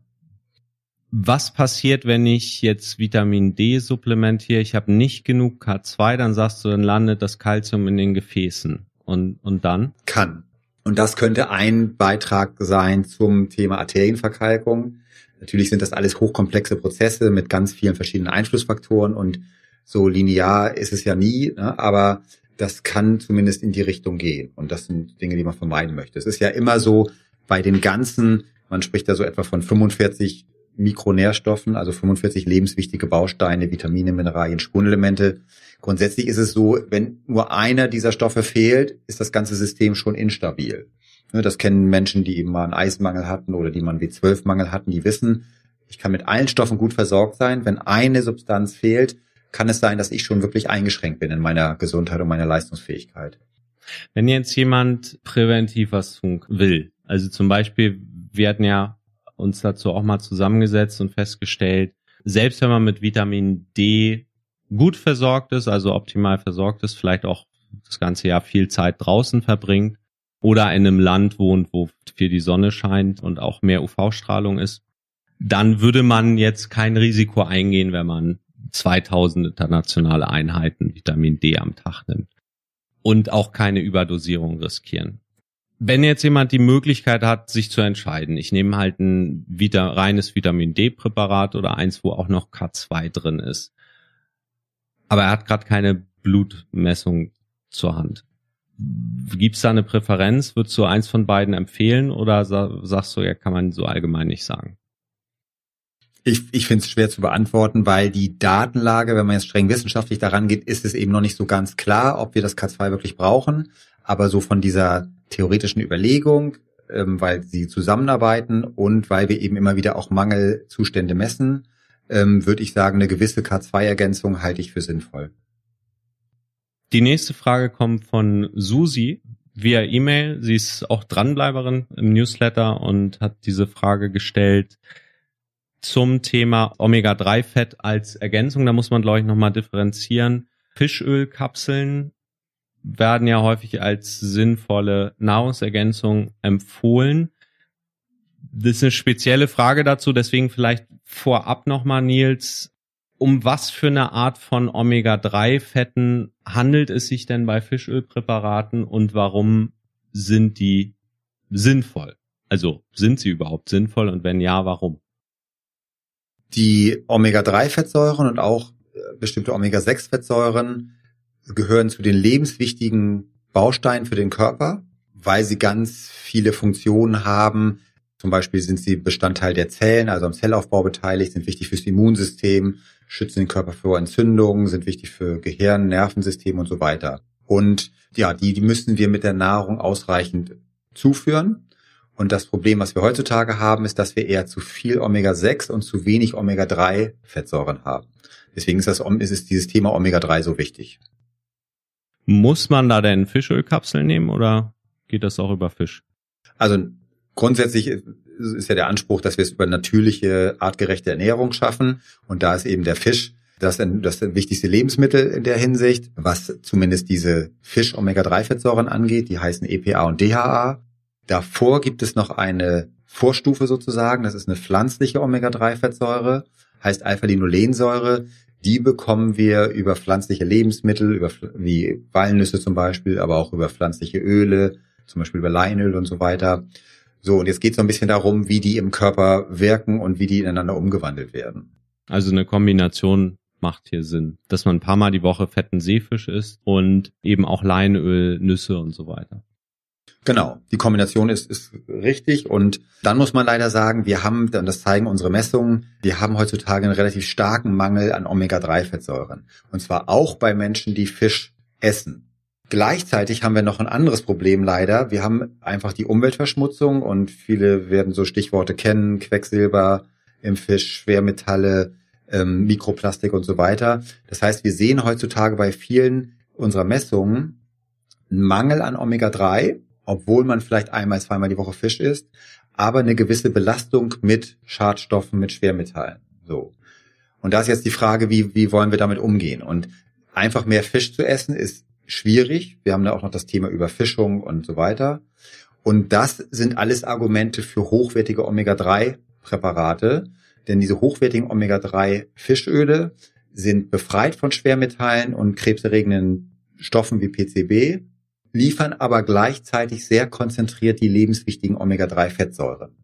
Was passiert, wenn ich jetzt Vitamin D supplementiere? Ich habe nicht genug K2, dann sagst du, dann landet das Kalzium in den Gefäßen. Und, und dann? Kann. Und das könnte ein Beitrag sein zum Thema Arterienverkalkung. Natürlich sind das alles hochkomplexe Prozesse mit ganz vielen verschiedenen Einflussfaktoren und so linear ist es ja nie, ne? aber das kann zumindest in die Richtung gehen. Und das sind Dinge, die man vermeiden möchte. Es ist ja immer so bei den ganzen, man spricht da so etwa von 45 Mikronährstoffen, also 45 lebenswichtige Bausteine, Vitamine, Mineralien, Spurenelemente. Grundsätzlich ist es so, wenn nur einer dieser Stoffe fehlt, ist das ganze System schon instabil. Ne, das kennen Menschen, die eben mal einen Eismangel hatten oder die mal einen B12-Mangel hatten, die wissen, ich kann mit allen Stoffen gut versorgt sein. Wenn eine Substanz fehlt, kann es sein, dass ich schon wirklich eingeschränkt bin in meiner Gesundheit und meiner Leistungsfähigkeit. Wenn jetzt jemand präventiv was tun will, also zum Beispiel, wir hatten ja uns dazu auch mal zusammengesetzt und festgestellt, selbst wenn man mit Vitamin D gut versorgt ist, also optimal versorgt ist, vielleicht auch das ganze Jahr viel Zeit draußen verbringt oder in einem Land wohnt, wo viel die Sonne scheint und auch mehr UV-Strahlung ist, dann würde man jetzt kein Risiko eingehen, wenn man 2000 internationale Einheiten Vitamin D am Tag nimmt und auch keine Überdosierung riskieren wenn jetzt jemand die Möglichkeit hat, sich zu entscheiden, ich nehme halt ein Vita reines Vitamin D-Präparat oder eins, wo auch noch K2 drin ist, aber er hat gerade keine Blutmessung zur Hand. Gibt's da eine Präferenz? Würdest du eins von beiden empfehlen oder sagst du, ja, kann man so allgemein nicht sagen? Ich, ich finde es schwer zu beantworten, weil die Datenlage, wenn man jetzt streng wissenschaftlich daran geht, ist es eben noch nicht so ganz klar, ob wir das K2 wirklich brauchen. Aber so von dieser theoretischen Überlegung, ähm, weil sie zusammenarbeiten und weil wir eben immer wieder auch Mangelzustände messen, ähm, würde ich sagen, eine gewisse K2-Ergänzung halte ich für sinnvoll. Die nächste Frage kommt von Susi via E-Mail. Sie ist auch Dranbleiberin im Newsletter und hat diese Frage gestellt zum Thema Omega-3-Fett als Ergänzung. Da muss man, glaube ich, nochmal differenzieren. Fischölkapseln werden ja häufig als sinnvolle Nahrungsergänzung empfohlen. Das ist eine spezielle Frage dazu, deswegen vielleicht vorab nochmal, Nils. Um was für eine Art von Omega-3-Fetten handelt es sich denn bei Fischölpräparaten und warum sind die sinnvoll? Also sind sie überhaupt sinnvoll und wenn ja, warum? Die Omega-3-Fettsäuren und auch äh, bestimmte Omega-6-Fettsäuren gehören zu den lebenswichtigen Bausteinen für den Körper, weil sie ganz viele Funktionen haben. Zum Beispiel sind sie Bestandteil der Zellen, also am Zellaufbau beteiligt, sind wichtig fürs Immunsystem, schützen den Körper vor Entzündungen, sind wichtig für Gehirn, Nervensystem und so weiter. Und ja, die, die müssen wir mit der Nahrung ausreichend zuführen. Und das Problem, was wir heutzutage haben, ist, dass wir eher zu viel Omega-6 und zu wenig Omega-3-Fettsäuren haben. Deswegen ist, das, ist dieses Thema Omega-3 so wichtig. Muss man da denn Fischölkapseln nehmen oder geht das auch über Fisch? Also grundsätzlich ist ja der Anspruch, dass wir es über natürliche, artgerechte Ernährung schaffen. Und da ist eben der Fisch das, das wichtigste Lebensmittel in der Hinsicht, was zumindest diese Fisch-Omega-3-Fettsäuren angeht. Die heißen EPA und DHA. Davor gibt es noch eine Vorstufe sozusagen. Das ist eine pflanzliche Omega-3-Fettsäure, heißt Alpha-Linolensäure. Die bekommen wir über pflanzliche Lebensmittel, über, wie Walnüsse zum Beispiel, aber auch über pflanzliche Öle, zum Beispiel über Leinöl und so weiter. So, und jetzt geht es so ein bisschen darum, wie die im Körper wirken und wie die ineinander umgewandelt werden. Also eine Kombination macht hier Sinn, dass man ein paar Mal die Woche fetten Seefisch isst und eben auch Leinöl, Nüsse und so weiter. Genau, die Kombination ist, ist richtig und dann muss man leider sagen, wir haben, und das zeigen unsere Messungen, wir haben heutzutage einen relativ starken Mangel an Omega-3-Fettsäuren. Und zwar auch bei Menschen, die Fisch essen. Gleichzeitig haben wir noch ein anderes Problem leider. Wir haben einfach die Umweltverschmutzung und viele werden so Stichworte kennen, Quecksilber im Fisch, Schwermetalle, ähm, Mikroplastik und so weiter. Das heißt, wir sehen heutzutage bei vielen unserer Messungen einen Mangel an Omega-3 obwohl man vielleicht einmal, zweimal die Woche Fisch isst, aber eine gewisse Belastung mit Schadstoffen, mit Schwermetallen. So. Und da ist jetzt die Frage, wie, wie wollen wir damit umgehen? Und einfach mehr Fisch zu essen ist schwierig. Wir haben da auch noch das Thema Überfischung und so weiter. Und das sind alles Argumente für hochwertige Omega-3-Präparate. Denn diese hochwertigen Omega-3-Fischöle sind befreit von Schwermetallen und krebserregenden Stoffen wie PCB liefern aber gleichzeitig sehr konzentriert die lebenswichtigen Omega-3-Fettsäuren.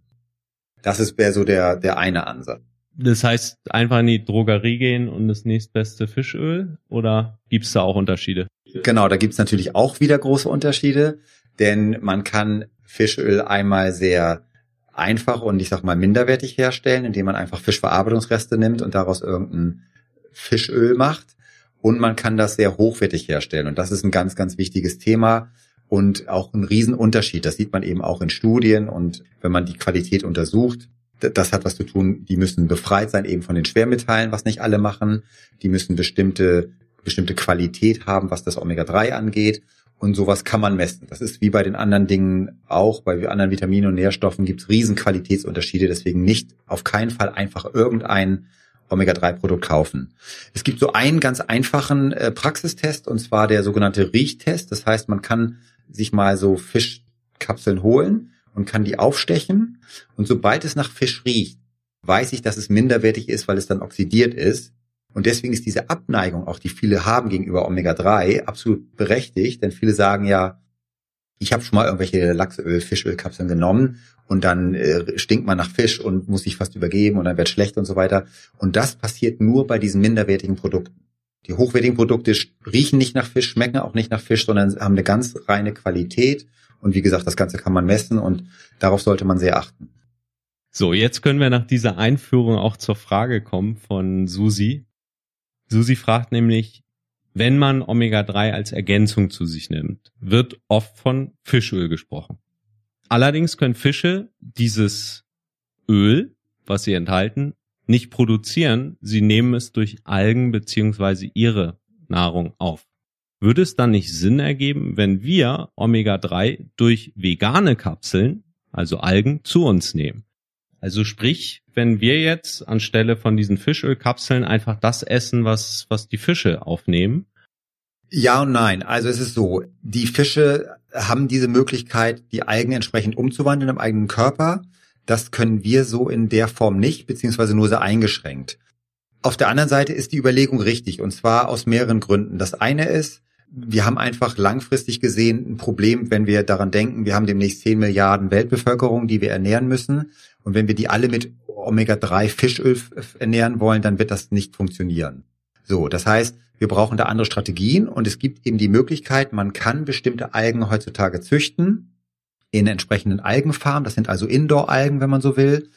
Das ist wäre so der, der eine Ansatz. Das heißt, einfach in die Drogerie gehen und das nächstbeste Fischöl oder gibt's da auch Unterschiede? Genau, da gibt's natürlich auch wieder große Unterschiede, denn man kann Fischöl einmal sehr einfach und ich sag mal minderwertig herstellen, indem man einfach Fischverarbeitungsreste nimmt und daraus irgendein Fischöl macht und man kann das sehr hochwertig herstellen. Und das ist ein ganz, ganz wichtiges Thema und auch ein Riesenunterschied. Das sieht man eben auch in Studien und wenn man die Qualität untersucht, das hat was zu tun, die müssen befreit sein eben von den Schwermetallen, was nicht alle machen. Die müssen bestimmte, bestimmte Qualität haben, was das Omega-3 angeht. Und sowas kann man messen. Das ist wie bei den anderen Dingen auch. Bei anderen Vitaminen und Nährstoffen gibt es riesen Qualitätsunterschiede. Deswegen nicht auf keinen Fall einfach irgendein Omega-3-Produkt kaufen. Es gibt so einen ganz einfachen äh, Praxistest und zwar der sogenannte Riechtest. Das heißt, man kann sich mal so Fischkapseln holen und kann die aufstechen und sobald es nach Fisch riecht, weiß ich, dass es minderwertig ist, weil es dann oxidiert ist. Und deswegen ist diese Abneigung, auch die viele haben gegenüber Omega-3, absolut berechtigt, denn viele sagen ja, ich habe schon mal irgendwelche Lachsöl, Fischölkapseln genommen und dann äh, stinkt man nach Fisch und muss sich fast übergeben und dann wird schlecht und so weiter. Und das passiert nur bei diesen minderwertigen Produkten. Die hochwertigen Produkte riechen nicht nach Fisch, schmecken auch nicht nach Fisch, sondern haben eine ganz reine Qualität. Und wie gesagt, das Ganze kann man messen und darauf sollte man sehr achten. So, jetzt können wir nach dieser Einführung auch zur Frage kommen von Susi. Susi fragt nämlich, wenn man Omega-3 als Ergänzung zu sich nimmt, wird oft von Fischöl gesprochen. Allerdings können Fische dieses Öl, was sie enthalten, nicht produzieren. Sie nehmen es durch Algen beziehungsweise ihre Nahrung auf. Würde es dann nicht Sinn ergeben, wenn wir Omega-3 durch vegane Kapseln, also Algen, zu uns nehmen? Also sprich, wenn wir jetzt anstelle von diesen Fischölkapseln einfach das essen, was, was die Fische aufnehmen, ja und nein. Also es ist so, die Fische haben diese Möglichkeit, die Algen entsprechend umzuwandeln im eigenen Körper. Das können wir so in der Form nicht, beziehungsweise nur sehr eingeschränkt. Auf der anderen Seite ist die Überlegung richtig, und zwar aus mehreren Gründen. Das eine ist, wir haben einfach langfristig gesehen ein Problem, wenn wir daran denken, wir haben demnächst 10 Milliarden Weltbevölkerung, die wir ernähren müssen. Und wenn wir die alle mit Omega-3 Fischöl ernähren wollen, dann wird das nicht funktionieren. So, das heißt, wir brauchen da andere Strategien und es gibt eben die Möglichkeit, man kann bestimmte Algen heutzutage züchten in entsprechenden Algenfarmen. Das sind also Indoor-Algen, wenn man so will.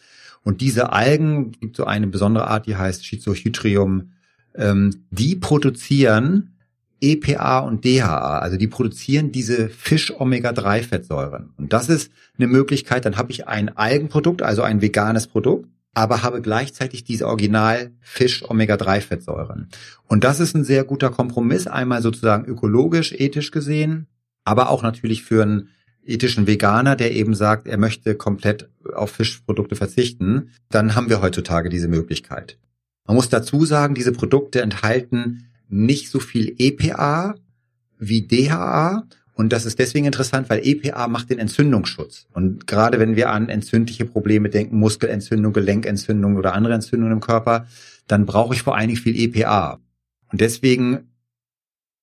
Und diese Algen, gibt so eine besondere Art, die heißt Schizohydrium, ähm, die produzieren EPA und DHA. Also die produzieren diese Fisch-Omega-3-Fettsäuren. Und das ist eine Möglichkeit, dann habe ich ein Algenprodukt, also ein veganes Produkt, aber habe gleichzeitig diese Original Fisch-Omega-3-Fettsäuren. Und das ist ein sehr guter Kompromiss, einmal sozusagen ökologisch, ethisch gesehen, aber auch natürlich für einen ethischen Veganer, der eben sagt, er möchte komplett auf Fischprodukte verzichten, dann haben wir heutzutage diese Möglichkeit. Man muss dazu sagen, diese Produkte enthalten nicht so viel EPA wie DHA und das ist deswegen interessant, weil EPA macht den Entzündungsschutz. Und gerade wenn wir an entzündliche Probleme denken, Muskelentzündung, Gelenkentzündung oder andere Entzündungen im Körper, dann brauche ich vor allen Dingen viel EPA. Und deswegen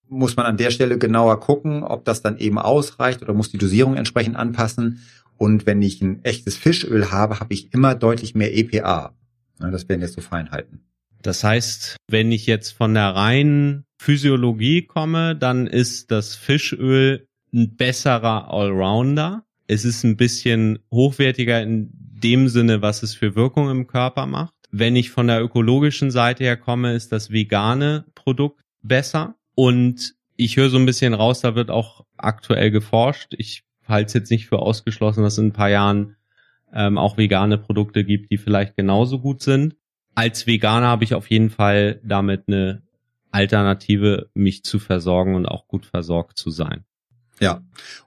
muss man an der Stelle genauer gucken, ob das dann eben ausreicht oder muss die Dosierung entsprechend anpassen. Und wenn ich ein echtes Fischöl habe, habe ich immer deutlich mehr EPA. Das wären jetzt so Feinheiten. Das heißt, wenn ich jetzt von der reinen Physiologie komme, dann ist das Fischöl ein besserer Allrounder. Es ist ein bisschen hochwertiger in dem Sinne, was es für Wirkung im Körper macht. Wenn ich von der ökologischen Seite her komme, ist das vegane Produkt besser. Und ich höre so ein bisschen raus, da wird auch aktuell geforscht. Ich halte es jetzt nicht für ausgeschlossen, dass in ein paar Jahren ähm, auch vegane Produkte gibt, die vielleicht genauso gut sind. Als Veganer habe ich auf jeden Fall damit eine Alternative, mich zu versorgen und auch gut versorgt zu sein. Ja,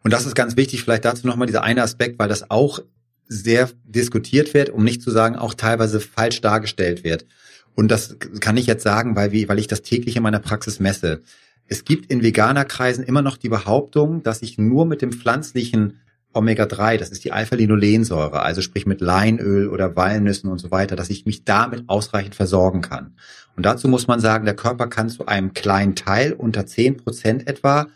und das ist ganz wichtig, vielleicht dazu nochmal dieser eine Aspekt, weil das auch sehr diskutiert wird, um nicht zu sagen, auch teilweise falsch dargestellt wird. Und das kann ich jetzt sagen, weil, wie, weil ich das täglich in meiner Praxis messe. Es gibt in Veganerkreisen immer noch die Behauptung, dass ich nur mit dem pflanzlichen Omega-3, das ist die Alpha-Linolensäure, also sprich mit Leinöl oder Walnüssen und so weiter, dass ich mich damit ausreichend versorgen kann. Und dazu muss man sagen, der Körper kann zu einem kleinen Teil, unter zehn Prozent etwa,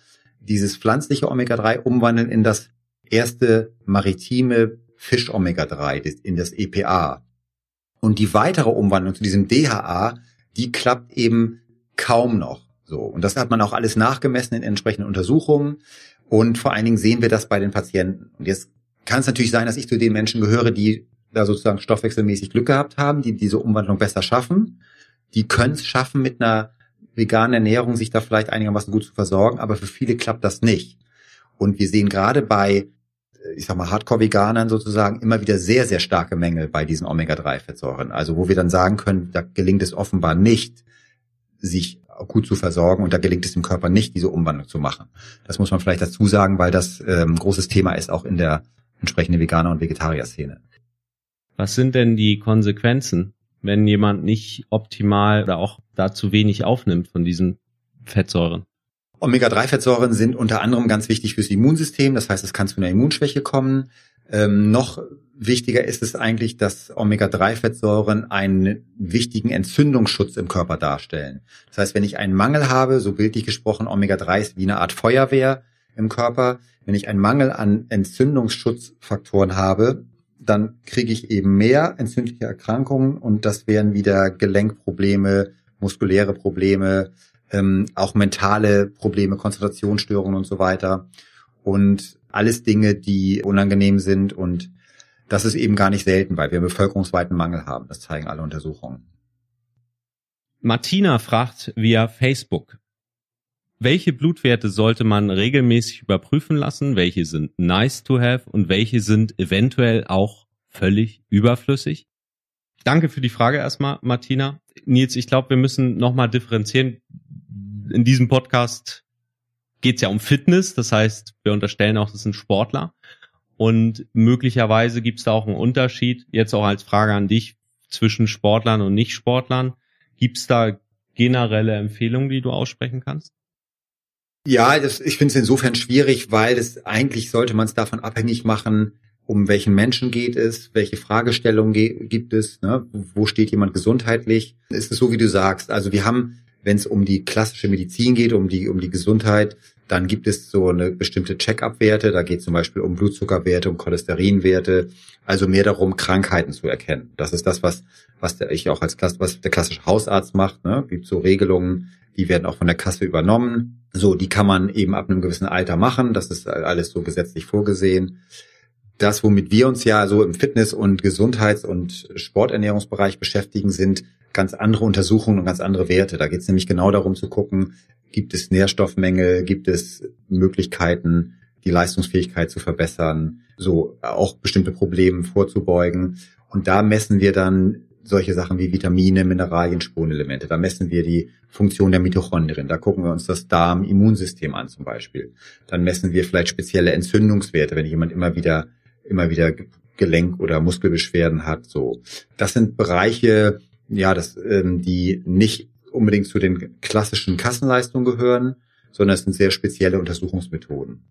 dieses pflanzliche Omega-3 umwandeln in das erste maritime Fisch-Omega-3, in das EPA. Und die weitere Umwandlung zu diesem DHA, die klappt eben kaum noch. So. Und das hat man auch alles nachgemessen in entsprechenden Untersuchungen. Und vor allen Dingen sehen wir das bei den Patienten. Und jetzt kann es natürlich sein, dass ich zu den Menschen gehöre, die da sozusagen stoffwechselmäßig Glück gehabt haben, die diese Umwandlung besser schaffen. Die können es schaffen, mit einer veganen Ernährung sich da vielleicht einigermaßen gut zu versorgen, aber für viele klappt das nicht. Und wir sehen gerade bei ich sag mal, Hardcore-Veganern sozusagen immer wieder sehr, sehr starke Mängel bei diesen Omega-3-Fettsäuren. Also wo wir dann sagen können, da gelingt es offenbar nicht, sich gut zu versorgen und da gelingt es dem Körper nicht, diese Umwandlung zu machen. Das muss man vielleicht dazu sagen, weil das ähm, großes Thema ist auch in der entsprechenden Veganer- und Vegetarier-Szene. Was sind denn die Konsequenzen, wenn jemand nicht optimal oder auch da zu wenig aufnimmt von diesen Fettsäuren? Omega-3-Fettsäuren sind unter anderem ganz wichtig fürs Immunsystem. Das heißt, es kann zu einer Immunschwäche kommen. Ähm, noch wichtiger ist es eigentlich, dass Omega-3-Fettsäuren einen wichtigen Entzündungsschutz im Körper darstellen. Das heißt, wenn ich einen Mangel habe, so bildlich gesprochen, Omega-3 ist wie eine Art Feuerwehr im Körper. Wenn ich einen Mangel an Entzündungsschutzfaktoren habe, dann kriege ich eben mehr entzündliche Erkrankungen und das wären wieder Gelenkprobleme, muskuläre Probleme, ähm, auch mentale Probleme, Konzentrationsstörungen und so weiter. Und alles Dinge, die unangenehm sind und das ist eben gar nicht selten, weil wir einen bevölkerungsweiten Mangel haben. Das zeigen alle Untersuchungen. Martina fragt via Facebook. Welche Blutwerte sollte man regelmäßig überprüfen lassen? Welche sind nice to have und welche sind eventuell auch völlig überflüssig? Danke für die Frage erstmal, Martina. Nils, ich glaube, wir müssen nochmal differenzieren in diesem Podcast geht es ja um Fitness, das heißt, wir unterstellen auch, das sind Sportler. Und möglicherweise gibt es da auch einen Unterschied, jetzt auch als Frage an dich, zwischen Sportlern und Nicht-Sportlern. Gibt es da generelle Empfehlungen, die du aussprechen kannst? Ja, das, ich finde es insofern schwierig, weil es eigentlich sollte man es davon abhängig machen, um welchen Menschen geht es, welche Fragestellungen gibt es, ne? wo steht jemand gesundheitlich. Ist es so, wie du sagst? Also wir haben wenn es um die klassische Medizin geht, um die, um die Gesundheit, dann gibt es so eine bestimmte Check-up-Werte. Da geht es zum Beispiel um Blutzuckerwerte, um Cholesterinwerte. Also mehr darum, Krankheiten zu erkennen. Das ist das, was, was der, ich auch als Klasse, was der klassische Hausarzt macht. Ne? Gibt so Regelungen, die werden auch von der Kasse übernommen. So, die kann man eben ab einem gewissen Alter machen. Das ist alles so gesetzlich vorgesehen. Das, womit wir uns ja so im Fitness- und Gesundheits- und Sporternährungsbereich beschäftigen, sind ganz andere Untersuchungen und ganz andere Werte. Da geht es nämlich genau darum zu gucken, gibt es Nährstoffmängel, gibt es Möglichkeiten, die Leistungsfähigkeit zu verbessern, so auch bestimmte Probleme vorzubeugen. Und da messen wir dann solche Sachen wie Vitamine, Mineralien, Spurenelemente. Da messen wir die Funktion der Mitochondrien. Da gucken wir uns das Darm-Immunsystem an zum Beispiel. Dann messen wir vielleicht spezielle Entzündungswerte, wenn jemand immer wieder, immer wieder Gelenk- oder Muskelbeschwerden hat. So, das sind Bereiche, ja, das, ähm, die nicht unbedingt zu den klassischen Kassenleistungen gehören, sondern es sind sehr spezielle Untersuchungsmethoden.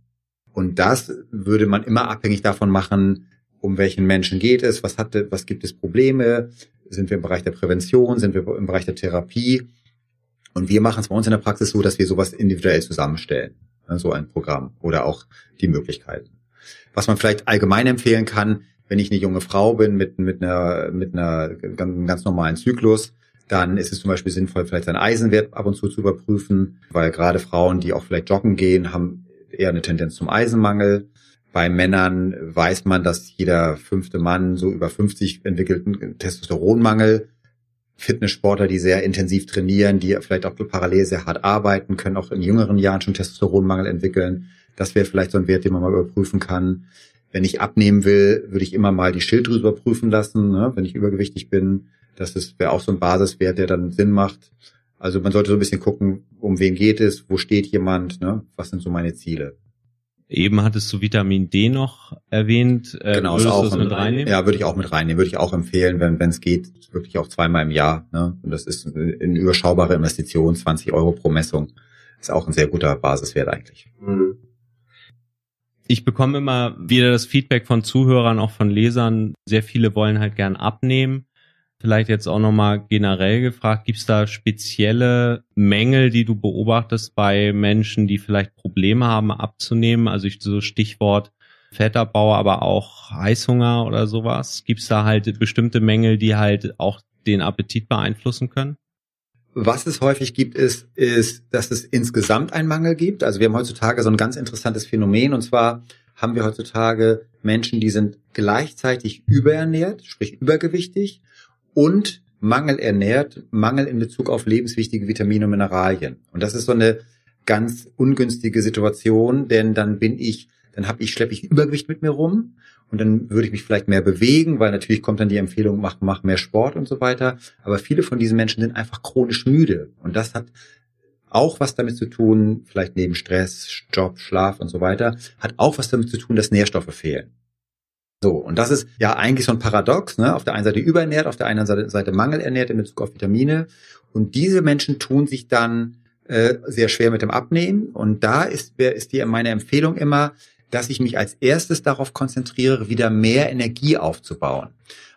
Und das würde man immer abhängig davon machen, um welchen Menschen geht es, was hat, was gibt es Probleme, sind wir im Bereich der Prävention, sind wir im Bereich der Therapie. Und wir machen es bei uns in der Praxis so, dass wir sowas individuell zusammenstellen, ne, so ein Programm oder auch die Möglichkeiten. Was man vielleicht allgemein empfehlen kann, wenn ich eine junge Frau bin mit, mit einer, mit einer ganz normalen Zyklus, dann ist es zum Beispiel sinnvoll, vielleicht seinen Eisenwert ab und zu zu überprüfen, weil gerade Frauen, die auch vielleicht joggen gehen, haben eher eine Tendenz zum Eisenmangel. Bei Männern weiß man, dass jeder fünfte Mann so über 50 entwickelten Testosteronmangel. Fitnesssportler, die sehr intensiv trainieren, die vielleicht auch parallel sehr hart arbeiten, können auch in jüngeren Jahren schon Testosteronmangel entwickeln. Das wäre vielleicht so ein Wert, den man mal überprüfen kann. Wenn ich abnehmen will, würde ich immer mal die Schilddrüse überprüfen lassen, ne? wenn ich übergewichtig bin. Das wäre auch so ein Basiswert, der dann Sinn macht. Also man sollte so ein bisschen gucken, um wen geht es, wo steht jemand, ne? was sind so meine Ziele. Eben hattest du Vitamin D noch erwähnt. Äh, genau, ist auch mit reinnehmen? Ja, würde ich auch mit reinnehmen. Würde ich auch empfehlen, wenn wenn es geht, wirklich auch zweimal im Jahr. Ne? Und das ist eine überschaubare Investition, 20 Euro pro Messung. Ist auch ein sehr guter Basiswert eigentlich. Mhm. Ich bekomme immer wieder das Feedback von Zuhörern, auch von Lesern. Sehr viele wollen halt gern abnehmen Vielleicht jetzt auch nochmal generell gefragt, gibt es da spezielle Mängel, die du beobachtest bei Menschen, die vielleicht Probleme haben abzunehmen? Also ich, so Stichwort Fettabbau, aber auch Heißhunger oder sowas. Gibt es da halt bestimmte Mängel, die halt auch den Appetit beeinflussen können? Was es häufig gibt, ist, ist, dass es insgesamt einen Mangel gibt. Also wir haben heutzutage so ein ganz interessantes Phänomen und zwar haben wir heutzutage Menschen, die sind gleichzeitig überernährt, sprich übergewichtig und Mangel ernährt, Mangel in Bezug auf lebenswichtige Vitamine und Mineralien. Und das ist so eine ganz ungünstige Situation, denn dann bin ich, dann habe ich, schleppe ich Übergewicht mit mir rum und dann würde ich mich vielleicht mehr bewegen, weil natürlich kommt dann die Empfehlung, mach, mach mehr Sport und so weiter. Aber viele von diesen Menschen sind einfach chronisch müde. Und das hat auch was damit zu tun, vielleicht neben Stress, Job, Schlaf und so weiter, hat auch was damit zu tun, dass Nährstoffe fehlen. So, und das ist ja eigentlich so ein Paradox, ne? Auf der einen Seite überernährt, auf der anderen Seite, Seite mangelernährt in Bezug auf Vitamine. Und diese Menschen tun sich dann äh, sehr schwer mit dem Abnehmen. Und da ist, ist die meine Empfehlung immer, dass ich mich als erstes darauf konzentriere, wieder mehr Energie aufzubauen.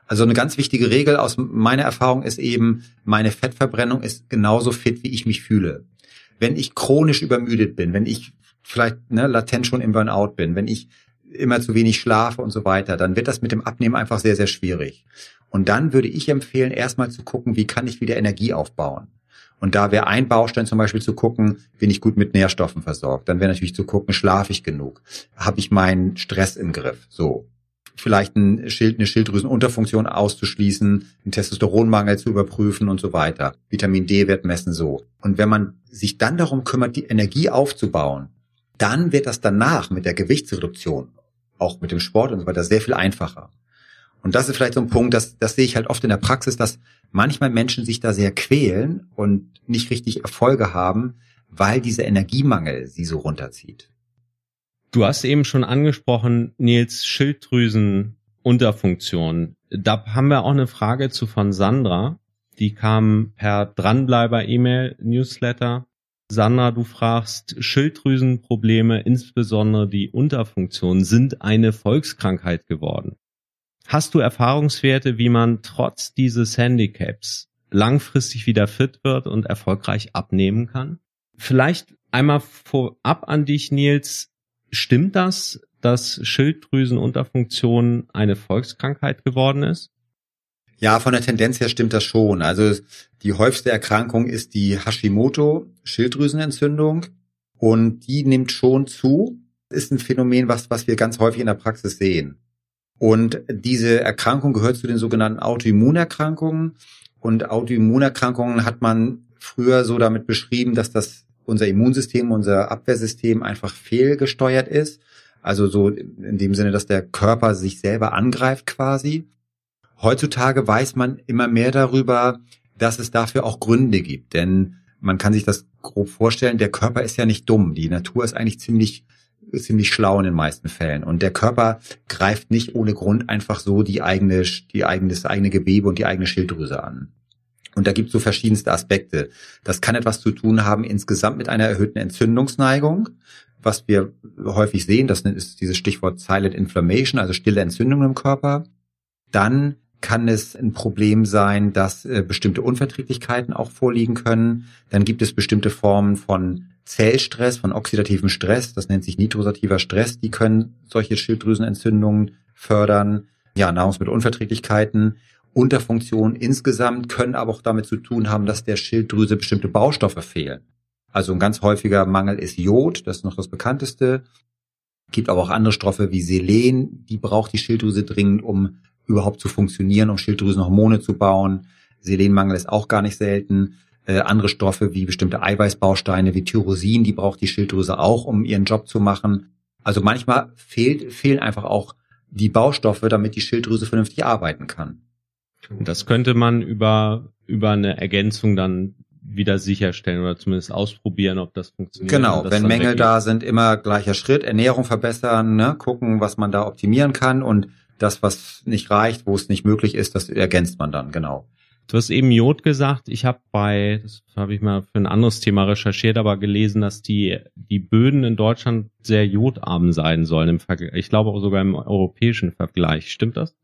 Also eine ganz wichtige Regel aus meiner Erfahrung ist eben, meine Fettverbrennung ist genauso fit, wie ich mich fühle. Wenn ich chronisch übermüdet bin, wenn ich vielleicht ne, latent schon im Burnout bin, wenn ich immer zu wenig schlafe und so weiter, dann wird das mit dem Abnehmen einfach sehr, sehr schwierig. Und dann würde ich empfehlen, erstmal zu gucken, wie kann ich wieder Energie aufbauen. Und da wäre ein Baustein zum Beispiel zu gucken, bin ich gut mit Nährstoffen versorgt. Dann wäre natürlich zu gucken, schlafe ich genug? Habe ich meinen Stress im Griff? So. Vielleicht ein Schild, eine Schilddrüsenunterfunktion auszuschließen, einen Testosteronmangel zu überprüfen und so weiter. Vitamin D-Wert messen so. Und wenn man sich dann darum kümmert, die Energie aufzubauen, dann wird das danach mit der Gewichtsreduktion auch mit dem Sport und so weiter sehr viel einfacher. Und das ist vielleicht so ein Punkt, das, das sehe ich halt oft in der Praxis, dass manchmal Menschen sich da sehr quälen und nicht richtig Erfolge haben, weil dieser Energiemangel sie so runterzieht. Du hast eben schon angesprochen, Nils, Schilddrüsenunterfunktion. Da haben wir auch eine Frage zu von Sandra. Die kam per Dranbleiber-E-Mail-Newsletter. Sandra, du fragst, Schilddrüsenprobleme, insbesondere die Unterfunktion, sind eine Volkskrankheit geworden. Hast du Erfahrungswerte, wie man trotz dieses Handicaps langfristig wieder fit wird und erfolgreich abnehmen kann? Vielleicht einmal vorab an dich, Nils. Stimmt das, dass Schilddrüsenunterfunktion eine Volkskrankheit geworden ist? Ja, von der Tendenz her stimmt das schon. Also die häufigste Erkrankung ist die Hashimoto-Schilddrüsenentzündung und die nimmt schon zu. Das ist ein Phänomen, was, was wir ganz häufig in der Praxis sehen. Und diese Erkrankung gehört zu den sogenannten Autoimmunerkrankungen. Und Autoimmunerkrankungen hat man früher so damit beschrieben, dass das unser Immunsystem, unser Abwehrsystem einfach fehlgesteuert ist. Also so in dem Sinne, dass der Körper sich selber angreift quasi. Heutzutage weiß man immer mehr darüber, dass es dafür auch Gründe gibt. Denn man kann sich das grob vorstellen, der Körper ist ja nicht dumm. Die Natur ist eigentlich ziemlich ziemlich schlau in den meisten Fällen. Und der Körper greift nicht ohne Grund einfach so die eigene, die eigene, das eigene Gewebe und die eigene Schilddrüse an. Und da gibt es so verschiedenste Aspekte. Das kann etwas zu tun haben insgesamt mit einer erhöhten Entzündungsneigung, was wir häufig sehen. Das ist dieses Stichwort Silent Inflammation, also stille Entzündung im Körper. Dann kann es ein Problem sein, dass äh, bestimmte Unverträglichkeiten auch vorliegen können. Dann gibt es bestimmte Formen von Zellstress, von oxidativem Stress, das nennt sich nitrosativer Stress, die können solche Schilddrüsenentzündungen fördern. Ja, Nahrungsmittelunverträglichkeiten, Unterfunktionen insgesamt können aber auch damit zu tun haben, dass der Schilddrüse bestimmte Baustoffe fehlen. Also ein ganz häufiger Mangel ist Jod, das ist noch das bekannteste. Gibt aber auch andere Stoffe wie Selen, die braucht die Schilddrüse dringend, um überhaupt zu funktionieren, um Schilddrüsenhormone zu bauen. Selenmangel ist auch gar nicht selten. Äh, andere Stoffe wie bestimmte Eiweißbausteine wie Tyrosin, die braucht die Schilddrüse auch, um ihren Job zu machen. Also manchmal fehlt, fehlen einfach auch die Baustoffe, damit die Schilddrüse vernünftig arbeiten kann. Das könnte man über, über eine Ergänzung dann wieder sicherstellen oder zumindest ausprobieren, ob das funktioniert. Genau, wenn Mängel da sind, immer gleicher Schritt, Ernährung verbessern, ne, gucken, was man da optimieren kann und das, was nicht reicht, wo es nicht möglich ist, das ergänzt man dann, genau. Du hast eben Jod gesagt. Ich habe bei, das habe ich mal für ein anderes Thema recherchiert, aber gelesen, dass die, die Böden in Deutschland sehr jodarm sein sollen im. Ich glaube auch sogar im europäischen Vergleich. Stimmt das?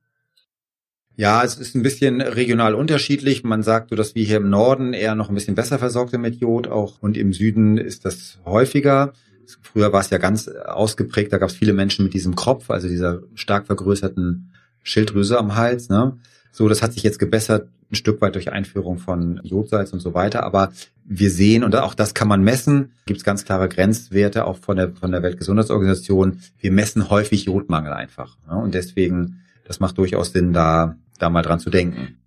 Ja, es ist ein bisschen regional unterschiedlich. Man sagt so, dass wir hier im Norden eher noch ein bisschen besser versorgt sind mit Jod auch und im Süden ist das häufiger. Früher war es ja ganz ausgeprägt, da gab es viele Menschen mit diesem Kropf, also dieser stark vergrößerten Schilddrüse am Hals. Ne? So, das hat sich jetzt gebessert, ein Stück weit durch Einführung von Jodsalz und so weiter. Aber wir sehen, und auch das kann man messen, gibt es ganz klare Grenzwerte auch von der, von der Weltgesundheitsorganisation. Wir messen häufig Jodmangel einfach. Ne? Und deswegen, das macht durchaus Sinn, da, da mal dran zu denken.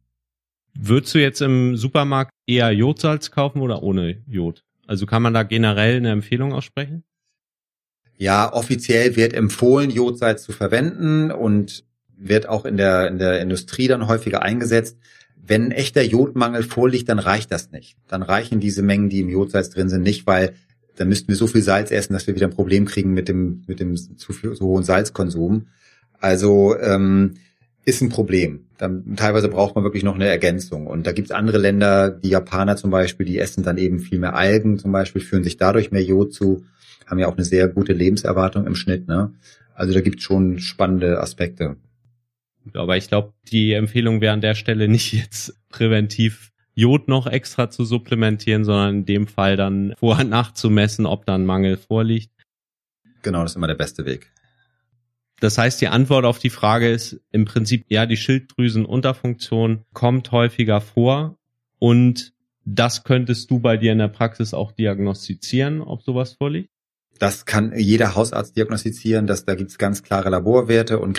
Würdest du jetzt im Supermarkt eher Jodsalz kaufen oder ohne Jod? Also kann man da generell eine Empfehlung aussprechen? Ja, offiziell wird empfohlen, Jodsalz zu verwenden und wird auch in der, in der Industrie dann häufiger eingesetzt. Wenn ein echter Jodmangel vorliegt, dann reicht das nicht. Dann reichen diese Mengen, die im Jodsalz drin sind, nicht, weil dann müssten wir so viel Salz essen, dass wir wieder ein Problem kriegen mit dem, mit dem zu, viel, zu hohen Salzkonsum. Also ähm, ist ein Problem. Dann, teilweise braucht man wirklich noch eine Ergänzung. Und da gibt's andere Länder, die Japaner zum Beispiel, die essen dann eben viel mehr Algen zum Beispiel, führen sich dadurch mehr Jod zu haben ja auch eine sehr gute Lebenserwartung im Schnitt. Ne? Also da gibt schon spannende Aspekte. Aber ich glaube, die Empfehlung wäre an der Stelle nicht jetzt präventiv Jod noch extra zu supplementieren, sondern in dem Fall dann vorher nachzumessen, ob dann Mangel vorliegt. Genau, das ist immer der beste Weg. Das heißt, die Antwort auf die Frage ist im Prinzip, ja, die Schilddrüsenunterfunktion kommt häufiger vor und das könntest du bei dir in der Praxis auch diagnostizieren, ob sowas vorliegt? Das kann jeder Hausarzt diagnostizieren, dass da gibt's ganz klare Laborwerte und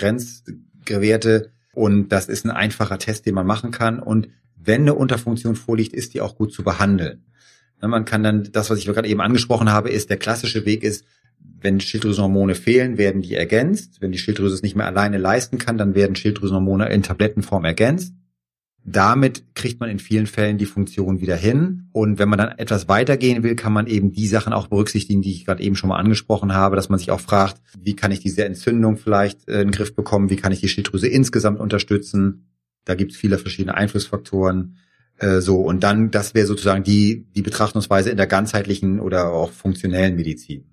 Grenzwerte und das ist ein einfacher Test, den man machen kann und wenn eine Unterfunktion vorliegt, ist die auch gut zu behandeln. Man kann dann, das, was ich gerade eben angesprochen habe, ist, der klassische Weg ist, wenn Schilddrüsenhormone fehlen, werden die ergänzt. Wenn die Schilddrüse es nicht mehr alleine leisten kann, dann werden Schilddrüsenhormone in Tablettenform ergänzt. Damit kriegt man in vielen Fällen die Funktion wieder hin. Und wenn man dann etwas weitergehen will, kann man eben die Sachen auch berücksichtigen, die ich gerade eben schon mal angesprochen habe, dass man sich auch fragt, wie kann ich diese Entzündung vielleicht äh, in den Griff bekommen, wie kann ich die Schilddrüse insgesamt unterstützen. Da gibt es viele verschiedene Einflussfaktoren. Äh, so, und dann, das wäre sozusagen die, die Betrachtungsweise in der ganzheitlichen oder auch funktionellen Medizin.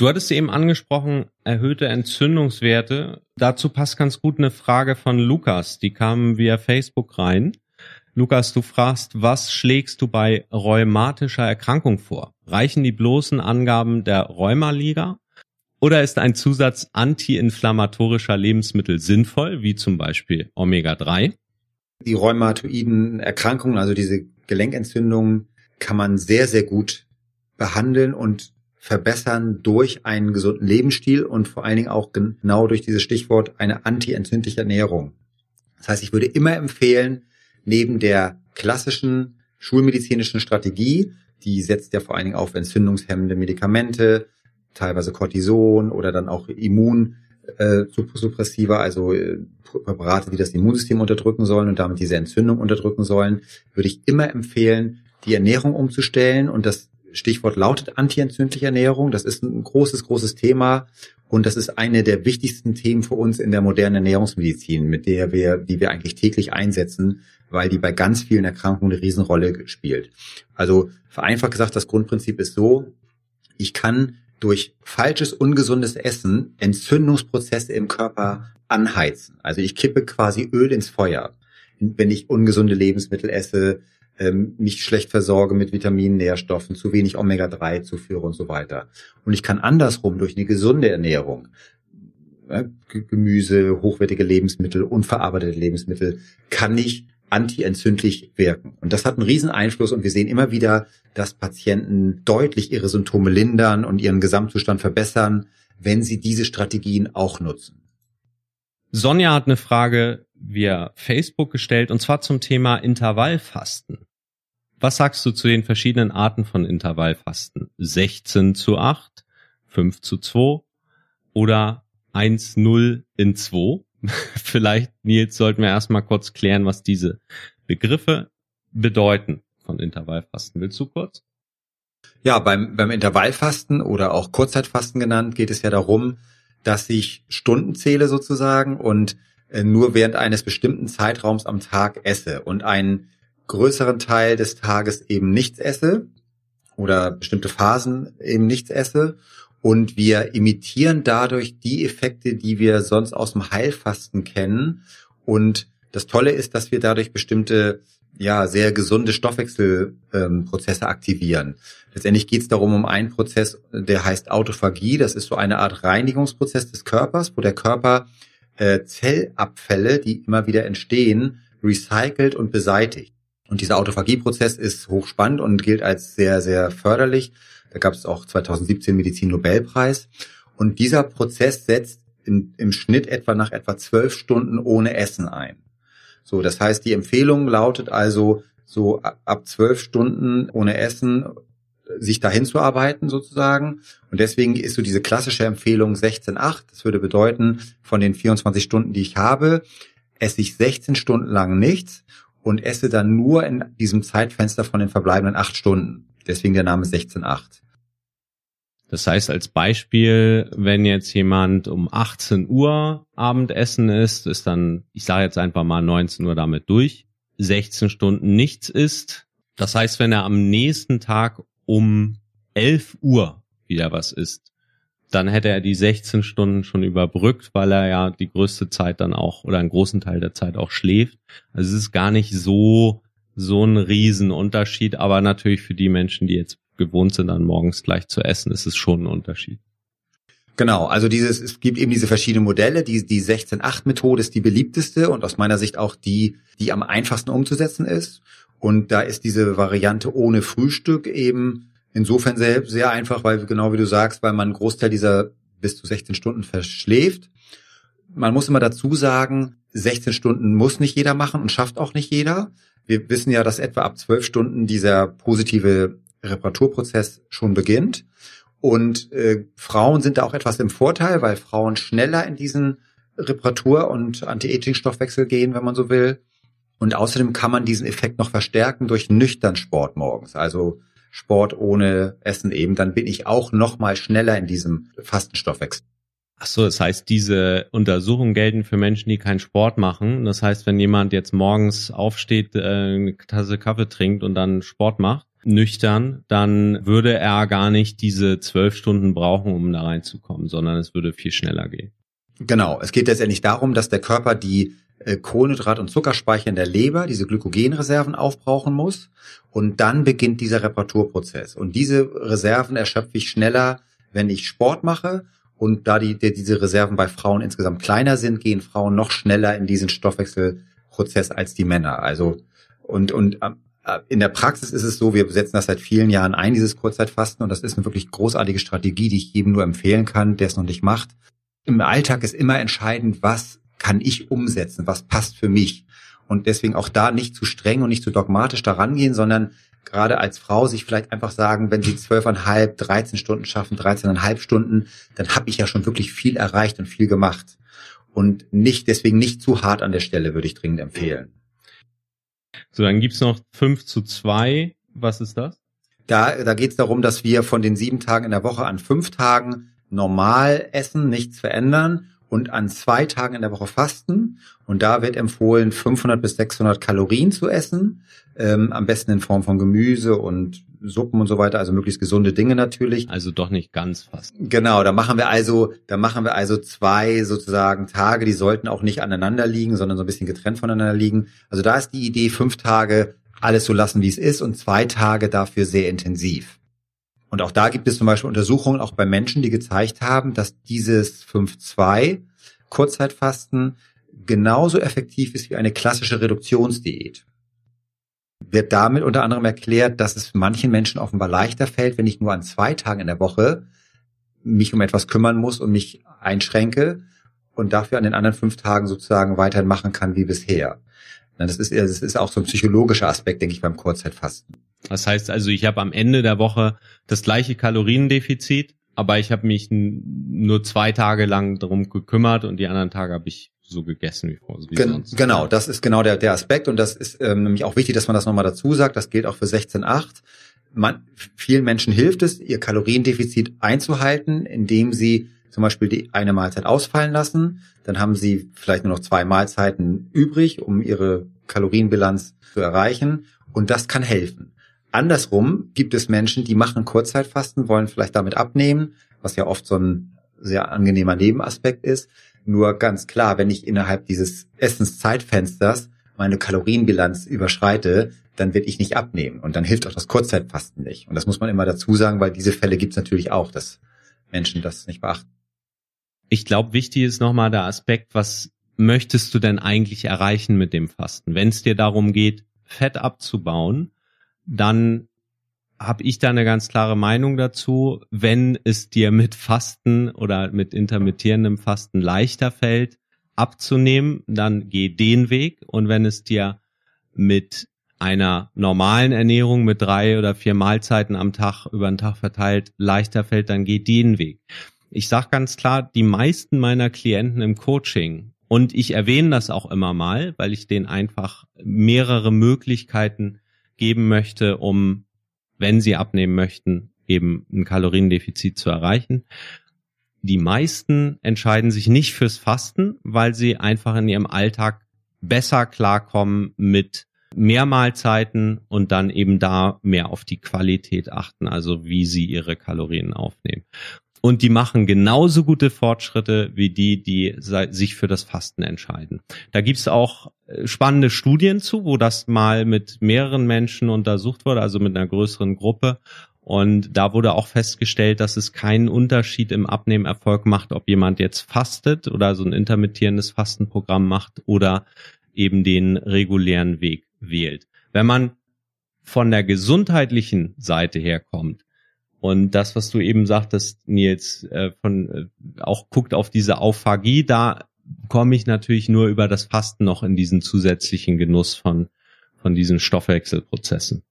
Du hattest eben angesprochen, erhöhte Entzündungswerte. Dazu passt ganz gut eine Frage von Lukas, die kam via Facebook rein. Lukas, du fragst, was schlägst du bei rheumatischer Erkrankung vor? Reichen die bloßen Angaben der Rheumaliga? Oder ist ein Zusatz antiinflammatorischer Lebensmittel sinnvoll, wie zum Beispiel Omega-3? Die rheumatoiden Erkrankungen, also diese Gelenkentzündungen, kann man sehr, sehr gut behandeln und verbessern durch einen gesunden Lebensstil und vor allen Dingen auch genau durch dieses Stichwort eine antientzündliche Ernährung. Das heißt, ich würde immer empfehlen, neben der klassischen schulmedizinischen Strategie, die setzt ja vor allen Dingen auf entzündungshemmende Medikamente, teilweise Cortison oder dann auch Immunsuppressiva, äh, also äh, Präparate, die das Immunsystem unterdrücken sollen und damit diese Entzündung unterdrücken sollen, würde ich immer empfehlen, die Ernährung umzustellen und das Stichwort lautet antientzündliche Ernährung. Das ist ein großes, großes Thema und das ist eine der wichtigsten Themen für uns in der modernen Ernährungsmedizin, mit der wir, die wir eigentlich täglich einsetzen, weil die bei ganz vielen Erkrankungen eine Riesenrolle spielt. Also vereinfacht gesagt, das Grundprinzip ist so, ich kann durch falsches, ungesundes Essen Entzündungsprozesse im Körper anheizen. Also ich kippe quasi Öl ins Feuer, wenn ich ungesunde Lebensmittel esse, ähm, mich schlecht versorge mit Vitaminen, Nährstoffen, zu wenig Omega-3 zuführe und so weiter. Und ich kann andersrum durch eine gesunde Ernährung äh, Gemüse, hochwertige Lebensmittel, unverarbeitete Lebensmittel, kann ich antientzündlich wirken. Und das hat einen riesen Einfluss und wir sehen immer wieder, dass Patienten deutlich ihre Symptome lindern und ihren Gesamtzustand verbessern, wenn sie diese Strategien auch nutzen. Sonja hat eine Frage via Facebook gestellt und zwar zum Thema Intervallfasten. Was sagst du zu den verschiedenen Arten von Intervallfasten? 16 zu 8, 5 zu 2 oder 1-0 in 2? Vielleicht, Nils, sollten wir erstmal kurz klären, was diese Begriffe bedeuten von Intervallfasten. Willst du kurz? Ja, beim, beim Intervallfasten oder auch Kurzzeitfasten genannt, geht es ja darum, dass ich Stunden zähle sozusagen und äh, nur während eines bestimmten Zeitraums am Tag esse und einen größeren Teil des Tages eben nichts esse oder bestimmte Phasen eben nichts esse. Und wir imitieren dadurch die Effekte, die wir sonst aus dem Heilfasten kennen. Und das Tolle ist, dass wir dadurch bestimmte, ja, sehr gesunde Stoffwechselprozesse ähm, aktivieren. Letztendlich geht es darum, um einen Prozess, der heißt Autophagie. Das ist so eine Art Reinigungsprozess des Körpers, wo der Körper äh, Zellabfälle, die immer wieder entstehen, recycelt und beseitigt. Und dieser Autophagieprozess ist hochspannend und gilt als sehr, sehr förderlich. Da gab es auch 2017 Medizin-Nobelpreis. Und dieser Prozess setzt im, im Schnitt etwa nach etwa zwölf Stunden ohne Essen ein. So, das heißt, die Empfehlung lautet also, so ab zwölf Stunden ohne Essen sich dahin zu arbeiten sozusagen. Und deswegen ist so diese klassische Empfehlung 16-8. Das würde bedeuten, von den 24 Stunden, die ich habe, esse ich 16 Stunden lang nichts und esse dann nur in diesem Zeitfenster von den verbleibenden acht Stunden. Deswegen der Name 16.8. Das heißt als Beispiel, wenn jetzt jemand um 18 Uhr Abendessen ist, ist dann, ich sage jetzt einfach mal 19 Uhr damit durch, 16 Stunden nichts isst. Das heißt, wenn er am nächsten Tag um 11 Uhr wieder was isst, dann hätte er die 16 Stunden schon überbrückt, weil er ja die größte Zeit dann auch oder einen großen Teil der Zeit auch schläft. Also es ist gar nicht so so ein Riesenunterschied, aber natürlich für die Menschen, die jetzt gewohnt sind, dann morgens gleich zu essen, ist es schon ein Unterschied. Genau, also dieses, es gibt eben diese verschiedenen Modelle. Die, die 16-8-Methode ist die beliebteste und aus meiner Sicht auch die, die am einfachsten umzusetzen ist. Und da ist diese Variante ohne Frühstück eben insofern sehr, sehr einfach, weil genau wie du sagst, weil man einen Großteil dieser bis zu 16 Stunden verschläft. Man muss immer dazu sagen, 16 Stunden muss nicht jeder machen und schafft auch nicht jeder. Wir wissen ja, dass etwa ab 12 Stunden dieser positive Reparaturprozess schon beginnt. Und äh, Frauen sind da auch etwas im Vorteil, weil Frauen schneller in diesen Reparatur- und Anti-Aging-Stoffwechsel gehen, wenn man so will. Und außerdem kann man diesen Effekt noch verstärken durch nüchtern Sport morgens. Also Sport ohne Essen eben, dann bin ich auch noch mal schneller in diesem Fastenstoffwechsel. Ach so, das heißt, diese Untersuchungen gelten für Menschen, die keinen Sport machen. Das heißt, wenn jemand jetzt morgens aufsteht, äh, eine Tasse Kaffee trinkt und dann Sport macht, nüchtern, dann würde er gar nicht diese zwölf Stunden brauchen, um da reinzukommen, sondern es würde viel schneller gehen. Genau. Es geht letztendlich darum, dass der Körper die Kohlenhydrat- und Zuckerspeicher in der Leber, diese Glykogenreserven aufbrauchen muss. Und dann beginnt dieser Reparaturprozess. Und diese Reserven erschöpfe ich schneller, wenn ich Sport mache. Und da die, die, diese Reserven bei Frauen insgesamt kleiner sind, gehen Frauen noch schneller in diesen Stoffwechselprozess als die Männer. Also und, und äh, in der Praxis ist es so, wir setzen das seit vielen Jahren ein, dieses Kurzzeitfasten, und das ist eine wirklich großartige Strategie, die ich jedem nur empfehlen kann, der es noch nicht macht. Im Alltag ist immer entscheidend, was kann ich umsetzen, was passt für mich. Und deswegen auch da nicht zu streng und nicht zu dogmatisch daran gehen, sondern gerade als Frau sich vielleicht einfach sagen, wenn sie zwölfeinhalb, dreizehn Stunden schaffen, dreizehneinhalb Stunden, dann habe ich ja schon wirklich viel erreicht und viel gemacht. Und nicht, deswegen nicht zu hart an der Stelle, würde ich dringend empfehlen. So, dann gibt's noch fünf zu zwei. Was ist das? Da, da geht es darum, dass wir von den sieben Tagen in der Woche an fünf Tagen normal essen, nichts verändern und an zwei Tagen in der Woche fasten. Und da wird empfohlen, 500 bis 600 Kalorien zu essen, ähm, am besten in Form von Gemüse und Suppen und so weiter, also möglichst gesunde Dinge natürlich. Also doch nicht ganz fasten. Genau, da machen wir also, da machen wir also zwei sozusagen Tage, die sollten auch nicht aneinander liegen, sondern so ein bisschen getrennt voneinander liegen. Also da ist die Idee, fünf Tage alles so lassen, wie es ist und zwei Tage dafür sehr intensiv. Und auch da gibt es zum Beispiel Untersuchungen, auch bei Menschen, die gezeigt haben, dass dieses 5-2 Kurzzeitfasten genauso effektiv ist wie eine klassische Reduktionsdiät. Wird damit unter anderem erklärt, dass es manchen Menschen offenbar leichter fällt, wenn ich nur an zwei Tagen in der Woche mich um etwas kümmern muss und mich einschränke und dafür an den anderen fünf Tagen sozusagen weiterhin machen kann wie bisher. Das ist, das ist auch so ein psychologischer Aspekt, denke ich, beim Kurzzeitfasten. Das heißt also, ich habe am Ende der Woche das gleiche Kaloriendefizit, aber ich habe mich nur zwei Tage lang darum gekümmert und die anderen Tage habe ich so gegessen wie, wie Gen sonst. Genau, das ist genau der, der Aspekt und das ist ähm, nämlich auch wichtig, dass man das nochmal dazu sagt. Das gilt auch für 16.8. Man, vielen Menschen hilft es, ihr Kaloriendefizit einzuhalten, indem sie zum Beispiel die eine Mahlzeit ausfallen lassen. Dann haben sie vielleicht nur noch zwei Mahlzeiten übrig, um ihre Kalorienbilanz zu erreichen. Und das kann helfen. Andersrum gibt es Menschen, die machen Kurzzeitfasten, wollen vielleicht damit abnehmen, was ja oft so ein sehr angenehmer Nebenaspekt ist. Nur ganz klar, wenn ich innerhalb dieses Essenszeitfensters meine Kalorienbilanz überschreite, dann werde ich nicht abnehmen. Und dann hilft auch das Kurzzeitfasten nicht. Und das muss man immer dazu sagen, weil diese Fälle gibt es natürlich auch, dass Menschen das nicht beachten. Ich glaube, wichtig ist nochmal der Aspekt, was möchtest du denn eigentlich erreichen mit dem Fasten? Wenn es dir darum geht, Fett abzubauen, dann habe ich da eine ganz klare Meinung dazu. Wenn es dir mit Fasten oder mit intermittierendem Fasten leichter fällt, abzunehmen, dann geh den Weg. Und wenn es dir mit einer normalen Ernährung mit drei oder vier Mahlzeiten am Tag über den Tag verteilt leichter fällt, dann geh den Weg. Ich sage ganz klar, die meisten meiner Klienten im Coaching, und ich erwähne das auch immer mal, weil ich denen einfach mehrere Möglichkeiten geben möchte, um wenn sie abnehmen möchten, eben ein Kaloriendefizit zu erreichen. Die meisten entscheiden sich nicht fürs Fasten, weil sie einfach in ihrem Alltag besser klarkommen mit mehr Mahlzeiten und dann eben da mehr auf die Qualität achten, also wie sie ihre Kalorien aufnehmen. Und die machen genauso gute Fortschritte wie die, die sich für das Fasten entscheiden. Da gibt's auch äh, spannende Studien zu, wo das mal mit mehreren Menschen untersucht wurde, also mit einer größeren Gruppe. Und da wurde auch festgestellt, dass es keinen Unterschied im Abnehmerfolg macht, ob jemand jetzt fastet oder so ein intermittierendes Fastenprogramm macht oder eben den regulären Weg wählt. Wenn man von der gesundheitlichen Seite herkommt, und das, was du eben sagtest, Nils, äh, von äh, auch guckt auf diese Aufhagie, da komme ich natürlich nur über das Fasten noch in diesen zusätzlichen Genuss von, von diesen Stoffwechselprozessen.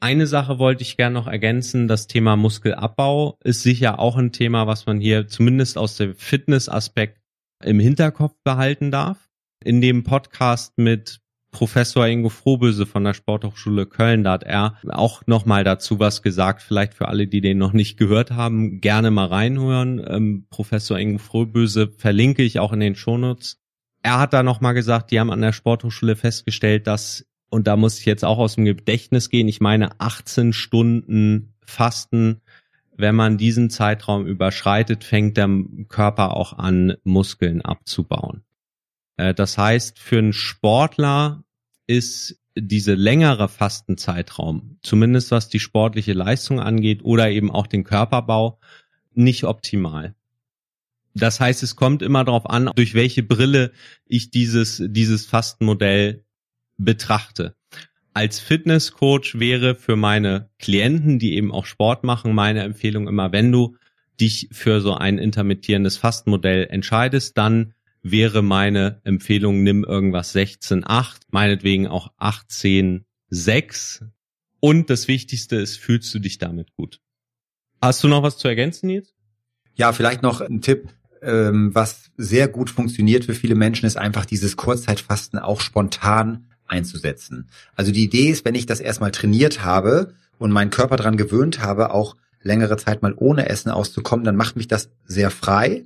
Eine Sache wollte ich gerne noch ergänzen. Das Thema Muskelabbau ist sicher auch ein Thema, was man hier zumindest aus dem Fitnessaspekt im Hinterkopf behalten darf. In dem Podcast mit Professor Ingo Frohböse von der Sporthochschule Köln, da hat er auch nochmal dazu was gesagt, vielleicht für alle, die den noch nicht gehört haben, gerne mal reinhören. Ähm, Professor Ingo Frohböse verlinke ich auch in den Shownotes. Er hat da nochmal gesagt, die haben an der Sporthochschule festgestellt, dass, und da muss ich jetzt auch aus dem Gedächtnis gehen, ich meine 18 Stunden Fasten, wenn man diesen Zeitraum überschreitet, fängt der Körper auch an, Muskeln abzubauen. Äh, das heißt, für einen Sportler ist diese längere Fastenzeitraum, zumindest was die sportliche Leistung angeht oder eben auch den Körperbau, nicht optimal. Das heißt, es kommt immer darauf an, durch welche Brille ich dieses, dieses Fastenmodell betrachte. als Fitnesscoach wäre für meine Klienten, die eben auch Sport machen, meine Empfehlung immer, wenn du dich für so ein intermittierendes Fastenmodell entscheidest, dann wäre meine Empfehlung, nimm irgendwas 16,8, meinetwegen auch 18,6. Und das Wichtigste ist, fühlst du dich damit gut? Hast du noch was zu ergänzen, Nils? Ja, vielleicht noch ein Tipp, ähm, was sehr gut funktioniert für viele Menschen, ist einfach dieses Kurzzeitfasten auch spontan einzusetzen. Also die Idee ist, wenn ich das erstmal trainiert habe und meinen Körper dran gewöhnt habe, auch längere Zeit mal ohne Essen auszukommen, dann macht mich das sehr frei.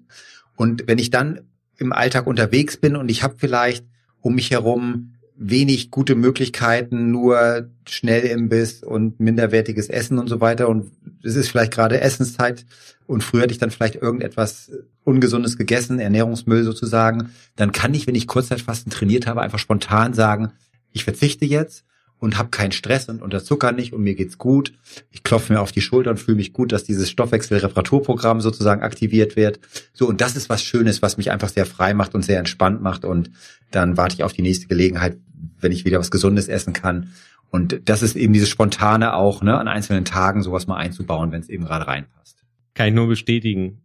Und wenn ich dann im Alltag unterwegs bin und ich habe vielleicht um mich herum wenig gute Möglichkeiten, nur schnell Imbiss und minderwertiges Essen und so weiter. Und es ist vielleicht gerade Essenszeit und früher hatte ich dann vielleicht irgendetwas Ungesundes gegessen, Ernährungsmüll sozusagen. Dann kann ich, wenn ich Kurzzeitfasten trainiert habe, einfach spontan sagen, ich verzichte jetzt und habe keinen Stress und unterzucker nicht und mir geht's gut. Ich klopfe mir auf die Schulter und fühle mich gut, dass dieses Stoffwechselreparaturprogramm sozusagen aktiviert wird. So, und das ist was Schönes, was mich einfach sehr frei macht und sehr entspannt macht. Und dann warte ich auf die nächste Gelegenheit, wenn ich wieder was Gesundes essen kann. Und das ist eben dieses Spontane auch, ne, an einzelnen Tagen sowas mal einzubauen, wenn es eben gerade reinpasst. Kann ich nur bestätigen.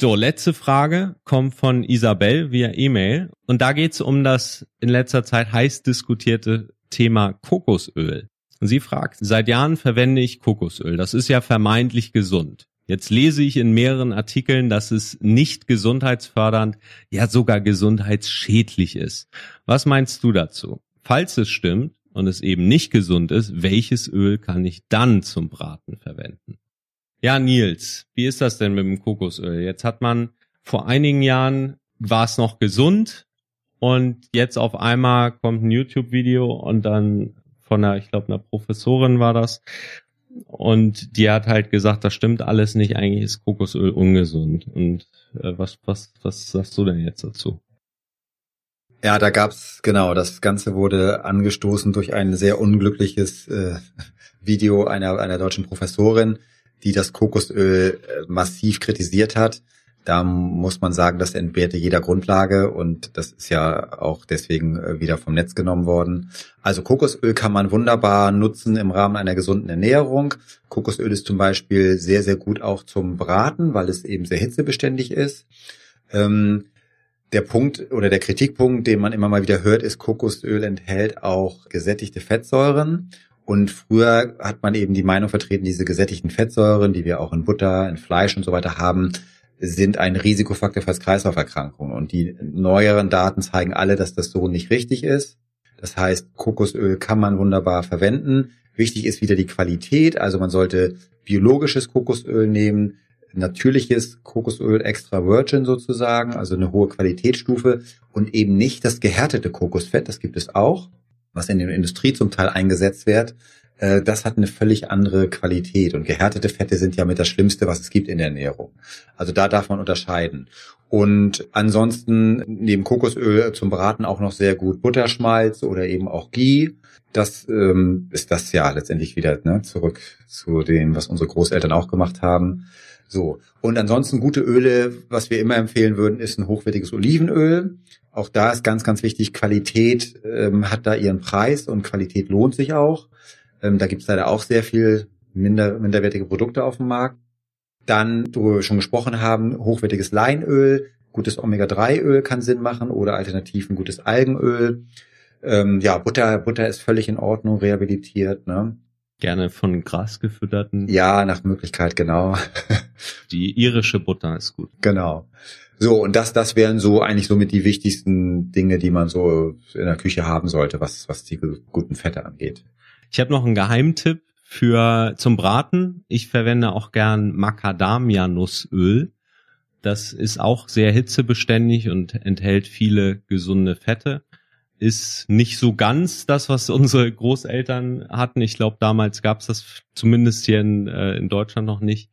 So, letzte Frage kommt von Isabel via E-Mail. Und da geht es um das in letzter Zeit heiß diskutierte Thema Kokosöl. Sie fragt, seit Jahren verwende ich Kokosöl. Das ist ja vermeintlich gesund. Jetzt lese ich in mehreren Artikeln, dass es nicht gesundheitsfördernd, ja sogar gesundheitsschädlich ist. Was meinst du dazu? Falls es stimmt und es eben nicht gesund ist, welches Öl kann ich dann zum Braten verwenden? Ja, Nils, wie ist das denn mit dem Kokosöl? Jetzt hat man vor einigen Jahren war es noch gesund, und jetzt auf einmal kommt ein YouTube-Video und dann von einer, ich glaube, einer Professorin war das. Und die hat halt gesagt, das stimmt alles nicht, eigentlich ist Kokosöl ungesund. Und äh, was, was, was sagst du denn jetzt dazu? Ja, da gab's genau, das Ganze wurde angestoßen durch ein sehr unglückliches äh, Video einer, einer deutschen Professorin, die das Kokosöl äh, massiv kritisiert hat. Da muss man sagen, das entbehrte jeder Grundlage und das ist ja auch deswegen äh, wieder vom Netz genommen worden. Also Kokosöl kann man wunderbar nutzen im Rahmen einer gesunden Ernährung. Kokosöl ist zum Beispiel sehr, sehr gut auch zum Braten, weil es eben sehr hitzebeständig ist. Ähm, der Punkt oder der Kritikpunkt, den man immer mal wieder hört, ist, Kokosöl enthält auch gesättigte Fettsäuren. Und früher hat man eben die Meinung vertreten, diese gesättigten Fettsäuren, die wir auch in Butter, in Fleisch und so weiter haben, sind ein Risikofaktor für Kreislauferkrankungen. Und die neueren Daten zeigen alle, dass das so nicht richtig ist. Das heißt, Kokosöl kann man wunderbar verwenden. Wichtig ist wieder die Qualität. Also man sollte biologisches Kokosöl nehmen, natürliches Kokosöl extra virgin sozusagen, also eine hohe Qualitätsstufe und eben nicht das gehärtete Kokosfett, das gibt es auch, was in der Industrie zum Teil eingesetzt wird, äh, das hat eine völlig andere Qualität. Und gehärtete Fette sind ja mit das Schlimmste, was es gibt in der Ernährung. Also da darf man unterscheiden. Und ansonsten neben Kokosöl zum Braten auch noch sehr gut Butterschmalz oder eben auch Ghee. Das ähm, ist das ja letztendlich wieder ne, zurück zu dem, was unsere Großeltern auch gemacht haben. So. Und ansonsten gute Öle, was wir immer empfehlen würden, ist ein hochwertiges Olivenöl. Auch da ist ganz, ganz wichtig, Qualität ähm, hat da ihren Preis und Qualität lohnt sich auch. Ähm, da gibt es leider auch sehr viel minder, minderwertige Produkte auf dem Markt. Dann, wo wir schon gesprochen haben, hochwertiges Leinöl, gutes Omega-3-Öl kann Sinn machen oder alternativ ein gutes Algenöl. Ähm, ja, Butter, Butter ist völlig in Ordnung, rehabilitiert. Ne? Gerne von Gras gefütterten. Ja, nach Möglichkeit, genau. Die irische Butter ist gut. Genau. So, und das, das wären so eigentlich somit die wichtigsten Dinge, die man so in der Küche haben sollte, was, was die guten Fette angeht. Ich habe noch einen Geheimtipp für zum Braten. Ich verwende auch gern Macadamia-Nussöl. Das ist auch sehr hitzebeständig und enthält viele gesunde Fette. Ist nicht so ganz das, was unsere Großeltern hatten. Ich glaube, damals gab es das zumindest hier in, äh, in Deutschland noch nicht.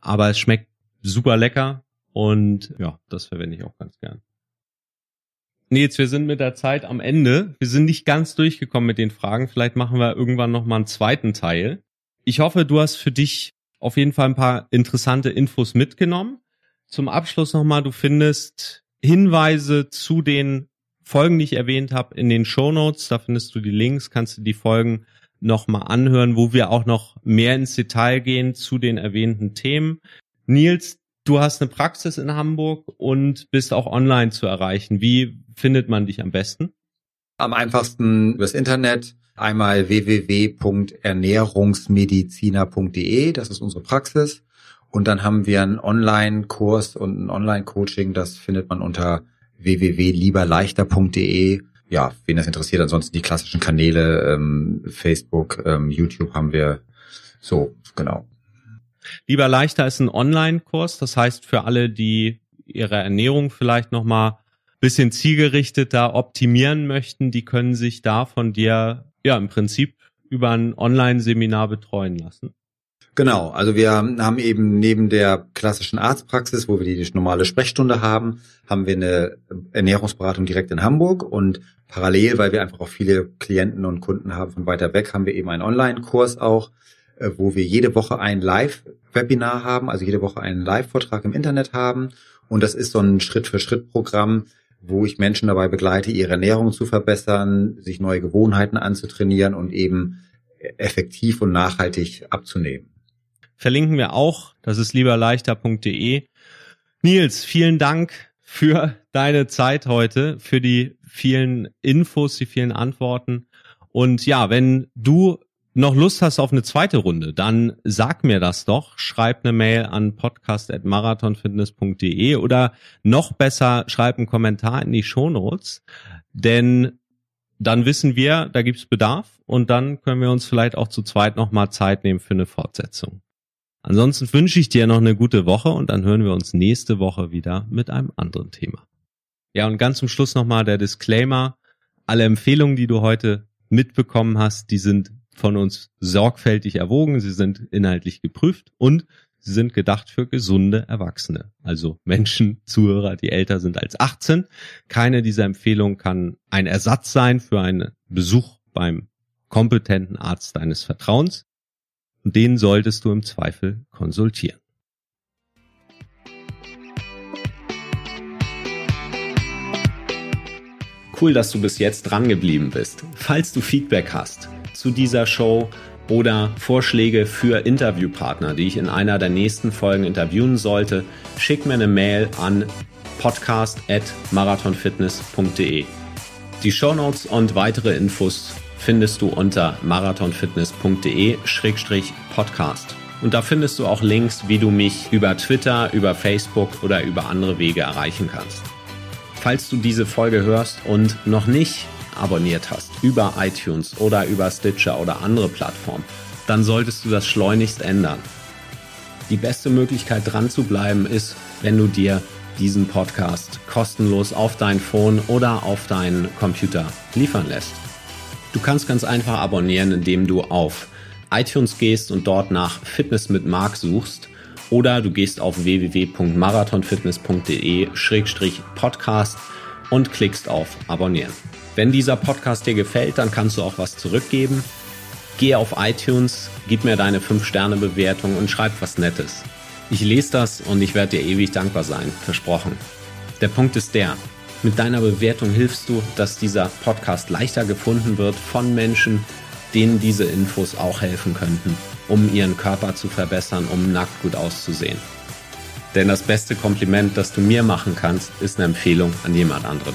Aber es schmeckt super lecker und ja, das verwende ich auch ganz gern. Nils, wir sind mit der Zeit am Ende. Wir sind nicht ganz durchgekommen mit den Fragen. Vielleicht machen wir irgendwann noch mal einen zweiten Teil. Ich hoffe, du hast für dich auf jeden Fall ein paar interessante Infos mitgenommen. Zum Abschluss nochmal, du findest Hinweise zu den Folgen, die ich erwähnt habe, in den Show Notes. Da findest du die Links, kannst du die Folgen nochmal anhören, wo wir auch noch mehr ins Detail gehen zu den erwähnten Themen. Nils, du hast eine Praxis in Hamburg und bist auch online zu erreichen. Wie findet man dich am besten? Am einfachsten übers Internet. Einmal www.ernährungsmediziner.de, das ist unsere Praxis. Und dann haben wir einen Online-Kurs und ein Online-Coaching, das findet man unter www.lieberleichter.de. Ja, wen das interessiert, ansonsten die klassischen Kanäle, ähm, Facebook, ähm, YouTube haben wir. So, genau. Lieber leichter ist ein Online-Kurs, das heißt für alle, die ihre Ernährung vielleicht nochmal bisschen zielgerichteter optimieren möchten, die können sich da von dir ja im Prinzip über ein Online-Seminar betreuen lassen. Genau, also wir haben eben neben der klassischen Arztpraxis, wo wir die normale Sprechstunde haben, haben wir eine Ernährungsberatung direkt in Hamburg und parallel, weil wir einfach auch viele Klienten und Kunden haben von weiter weg, haben wir eben einen Online-Kurs auch, wo wir jede Woche ein Live-Webinar haben, also jede Woche einen Live-Vortrag im Internet haben und das ist so ein Schritt-für-Schritt-Programm, wo ich Menschen dabei begleite, ihre Ernährung zu verbessern, sich neue Gewohnheiten anzutrainieren und eben effektiv und nachhaltig abzunehmen verlinken wir auch. Das ist lieberleichter.de. Nils, vielen Dank für deine Zeit heute, für die vielen Infos, die vielen Antworten. Und ja, wenn du noch Lust hast auf eine zweite Runde, dann sag mir das doch. Schreib eine Mail an podcast.marathonfitness.de oder noch besser, schreib einen Kommentar in die Shownotes, denn dann wissen wir, da gibt's Bedarf und dann können wir uns vielleicht auch zu zweit nochmal Zeit nehmen für eine Fortsetzung. Ansonsten wünsche ich dir noch eine gute Woche und dann hören wir uns nächste Woche wieder mit einem anderen Thema. Ja, und ganz zum Schluss nochmal der Disclaimer. Alle Empfehlungen, die du heute mitbekommen hast, die sind von uns sorgfältig erwogen, sie sind inhaltlich geprüft und sie sind gedacht für gesunde Erwachsene. Also Menschen, Zuhörer, die älter sind als 18. Keine dieser Empfehlungen kann ein Ersatz sein für einen Besuch beim kompetenten Arzt deines Vertrauens den solltest du im Zweifel konsultieren. Cool, dass du bis jetzt dran geblieben bist. Falls du Feedback hast zu dieser Show oder Vorschläge für Interviewpartner, die ich in einer der nächsten Folgen interviewen sollte, schick mir eine Mail an podcast@marathonfitness.de. Die Shownotes und weitere Infos findest du unter marathonfitness.de-podcast. Und da findest du auch Links, wie du mich über Twitter, über Facebook oder über andere Wege erreichen kannst. Falls du diese Folge hörst und noch nicht abonniert hast über iTunes oder über Stitcher oder andere Plattformen, dann solltest du das schleunigst ändern. Die beste Möglichkeit dran zu bleiben ist, wenn du dir diesen Podcast kostenlos auf dein Phone oder auf deinen Computer liefern lässt. Du kannst ganz einfach abonnieren, indem du auf iTunes gehst und dort nach Fitness mit Mark suchst oder du gehst auf www.marathonfitness.de-podcast und klickst auf Abonnieren. Wenn dieser Podcast dir gefällt, dann kannst du auch was zurückgeben. Geh auf iTunes, gib mir deine 5-Sterne-Bewertung und schreib was Nettes. Ich lese das und ich werde dir ewig dankbar sein, versprochen. Der Punkt ist der, mit deiner Bewertung hilfst du, dass dieser Podcast leichter gefunden wird von Menschen, denen diese Infos auch helfen könnten, um ihren Körper zu verbessern, um nackt gut auszusehen. Denn das beste Kompliment, das du mir machen kannst, ist eine Empfehlung an jemand anderen.